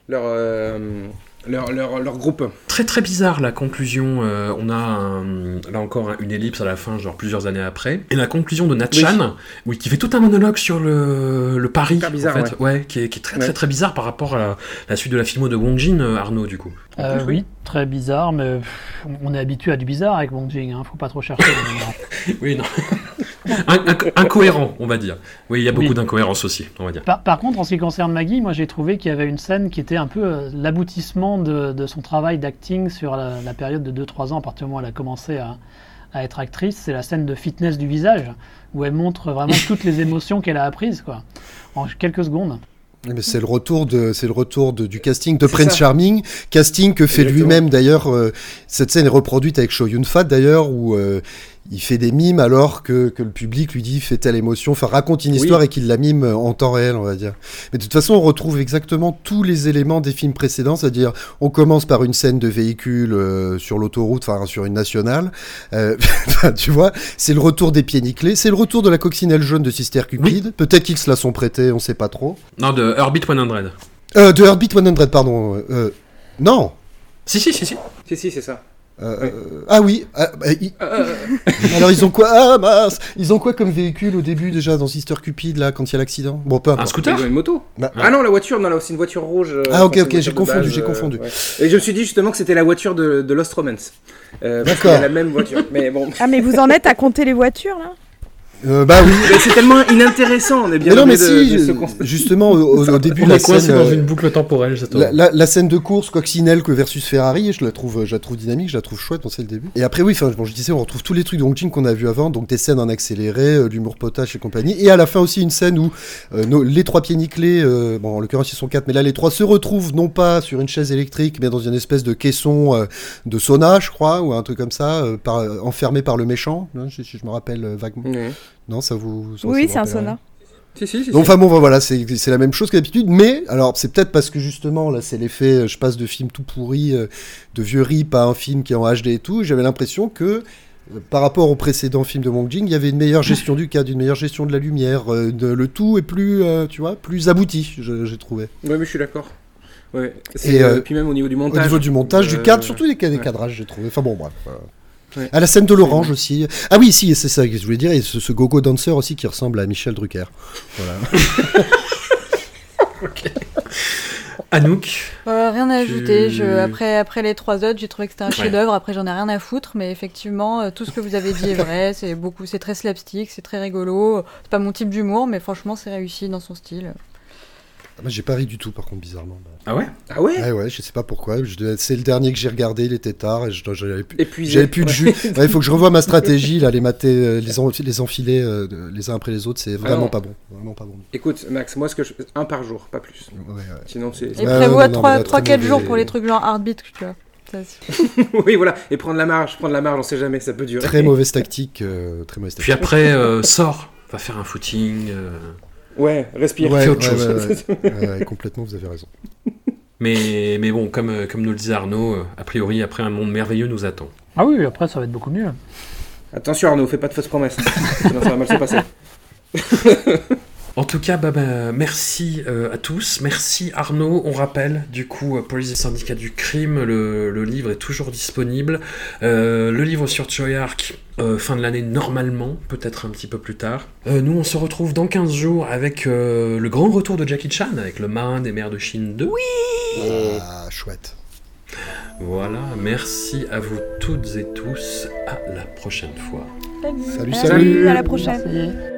Leur, euh, leur, leur, leur groupe. Très très bizarre la conclusion. euh, on a un- là encore un- une ellipse à la fin, genre plusieurs années après. Et la conclusion de Nat Oui. Chan, oui, qui fait tout un monologue sur le, le pari, Super bizarre, en fait, ouais. qui, est, qui est très très Ouais. très bizarre par rapport à la, la suite de la filmo de Wong Jin, euh, Arnaud, du coup. Euh, oui, très bizarre, mais pff, on est habitué à du bizarre avec Wong Jing, hein, faut pas trop chercher. *laughs* Oui, non. *laughs* Incohérent, on va dire. Oui, il y a beaucoup Oui. d'incohérences aussi, on va dire. Par, par contre, en ce qui concerne Maggie, moi j'ai trouvé qu'il y avait une scène qui était un peu euh, l'aboutissement de, de son travail d'acting sur la, la période de 2-3 ans, à partir du moment où elle a commencé à, à être actrice. C'est la scène de fitness du visage, où elle montre vraiment toutes les émotions qu'elle a apprises, quoi, en quelques secondes. C'est le retour de, c'est le retour de- du casting de Prince ça. Charming, casting que fait Exactement. lui-même d'ailleurs. euh, cette scène est reproduite avec Choi Yun-fat d'ailleurs, où euh, il fait des mimes alors que, que le public lui dit fait telle émotion, enfin raconte une Oui. histoire et qu'il la mime en temps réel, on va dire. Mais de toute façon, on retrouve exactement tous les éléments des films précédents, c'est-à-dire on commence par une scène de véhicule euh, sur l'autoroute, enfin sur une nationale. Euh, *laughs* tu vois, c'est le retour des pieds nickelés, c'est le retour de la coccinelle jaune de Sister Cupid. Peut-être qu'ils se la sont prêtés, on sait pas trop. Non, de Orbit 100. Euh, de Heartbeat 100, pardon. Euh, non. Si, si, si, si. Si, si, c'est ça. Euh, euh, ah oui. ah, bah, il- Euh, *laughs* Alors ils ont quoi Ah mince Ils ont quoi comme véhicule au début déjà dans Sister Cupid là quand il y a l'accident? Bon peu Un scooter une moto. Bah, Ah non, la voiture, non, là, c'est une voiture rouge. Ah, ok, ok, j'ai confondu, j'ai euh, confondu. ouais. Et je me suis dit justement que c'était la voiture de, de Lost Romance. Euh, parce qu'il y a D'accord. la même voiture. Mais bon, Ah, mais vous en êtes à compter les voitures là? Euh, bah oui. Mais c'est tellement inintéressant. On est bien Mais non mais de- si, de justement au, début On la scène, dans euh, une boucle temporelle, La, la- la scène de course Coccinelle que versus Ferrari, je la trouve, je la trouve dynamique, je la trouve chouette, bon, c'est le début. Et après oui, enfin bon, je disais, on retrouve tous les trucs de Hong Jin qu'on a vu avant, donc des scènes en accéléré, euh, l'humour potache et compagnie. Et à la fin aussi une scène où euh, nos- les trois pieds nickelés, euh, bon en l'occurrence ils sont quatre, mais là les trois se retrouvent non pas sur une chaise électrique, mais dans une espèce de caisson euh, de sauna, je crois, ou un truc comme ça, euh, par, enfermé par le méchant, hein, si, si je me rappelle euh, vaguement. Non, ça vous. ça- Oui, c'est un sauna. Si, si, si. donc, enfin bon, voilà, c'est la même chose que d'habitude, mais alors c'est peut-être parce que justement, là, c'est l'effet, euh, je passe de film tout pourri, euh, de vieux rip à un film qui est en HD et tout, j'avais l'impression que euh, par rapport au précédent film de Wong Jing, il y avait une meilleure gestion du cadre, une meilleure gestion de la lumière. euh, de- le tout est plus, euh, tu vois, plus abouti, j'ai trouvé. Ouais, mais je suis d'accord. Ouais. Et, euh, puis même au niveau du Au montage. niveau du montage, du cadre, surtout des, des ouais. cadrages, j'ai trouvé. Enfin bon, bref. Ouais. À la scène de l'orange aussi. Ah oui, si, c'est ça que je voulais dire. Et ce, ce gogo dancer aussi qui ressemble à Michel Drucker. Voilà. *laughs* Anouk, Euh, rien à Tu- ajouter. Je, après, après les trois autres, j'ai trouvé que c'était un Ouais. chef-d'œuvre. Après, j'en ai rien à foutre, mais effectivement, euh, tout ce que vous avez dit est *laughs* vrai. C'est beaucoup, c'est très slapstick, c'est très rigolo. C'est pas mon type d'humour, mais franchement, c'est réussi dans son style. Ah, Moi, j'ai pas ri du tout, par contre, bizarrement. ah ouais? Ah ouais? Ouais, ouais, je sais pas pourquoi. Je C'est le dernier que j'ai regardé, il était tard et je- j'avais plus, Épuisé. j'avais plus de jus. *laughs* Ouais, Il faut que je revoie ma stratégie, là, les mater, euh, les, en- les enfiler euh, de- les uns après les autres, c'est vraiment non. pas bon. Vraiment pas bon. Écoute, Max, moi, ce que je un par jour, pas plus. Ouais, ouais. Sinon, c'est. Et Ouais, prévois ouais, non, mais là, 3-4 très jours pour les trucs genre Heartbeat, tu vois. Ça, c'est- *laughs* oui, voilà. Et prendre la marge, prendre la marge, on sait jamais, ça peut durer. Très mauvaise tactique. euh, très mauvaise Puis tactique. après, euh, sors, va faire un footing. euh, Ouais, respire. Ouais, fais autre ouais, chose. ouais, ouais. *laughs* Ouais, ouais, complètement, vous avez raison. Mais, mais bon, comme, euh, comme nous le disait Arnaud, euh, a priori, après un monde merveilleux nous attend. Ah oui, après ça va être beaucoup mieux. Attention Arnaud, fais pas de fausses promesses. *laughs* Sinon, ça va mal se passer. *laughs* En tout cas, bah, bah, merci euh, à tous. Merci Arnaud. On rappelle, du coup, euh, Police et Syndicat du Crime, le, le livre est toujours disponible. Euh, le livre sur Choyark, euh, fin de l'année normalement, peut-être un petit peu plus tard. Euh, nous, on se retrouve dans 15 jours avec euh, le grand retour de Jackie Chan, avec le marin des mers de Chine 2. Ah, chouette. Voilà, merci à vous toutes et tous. À la prochaine fois. Salut, Salut, salut. à la prochaine. Merci.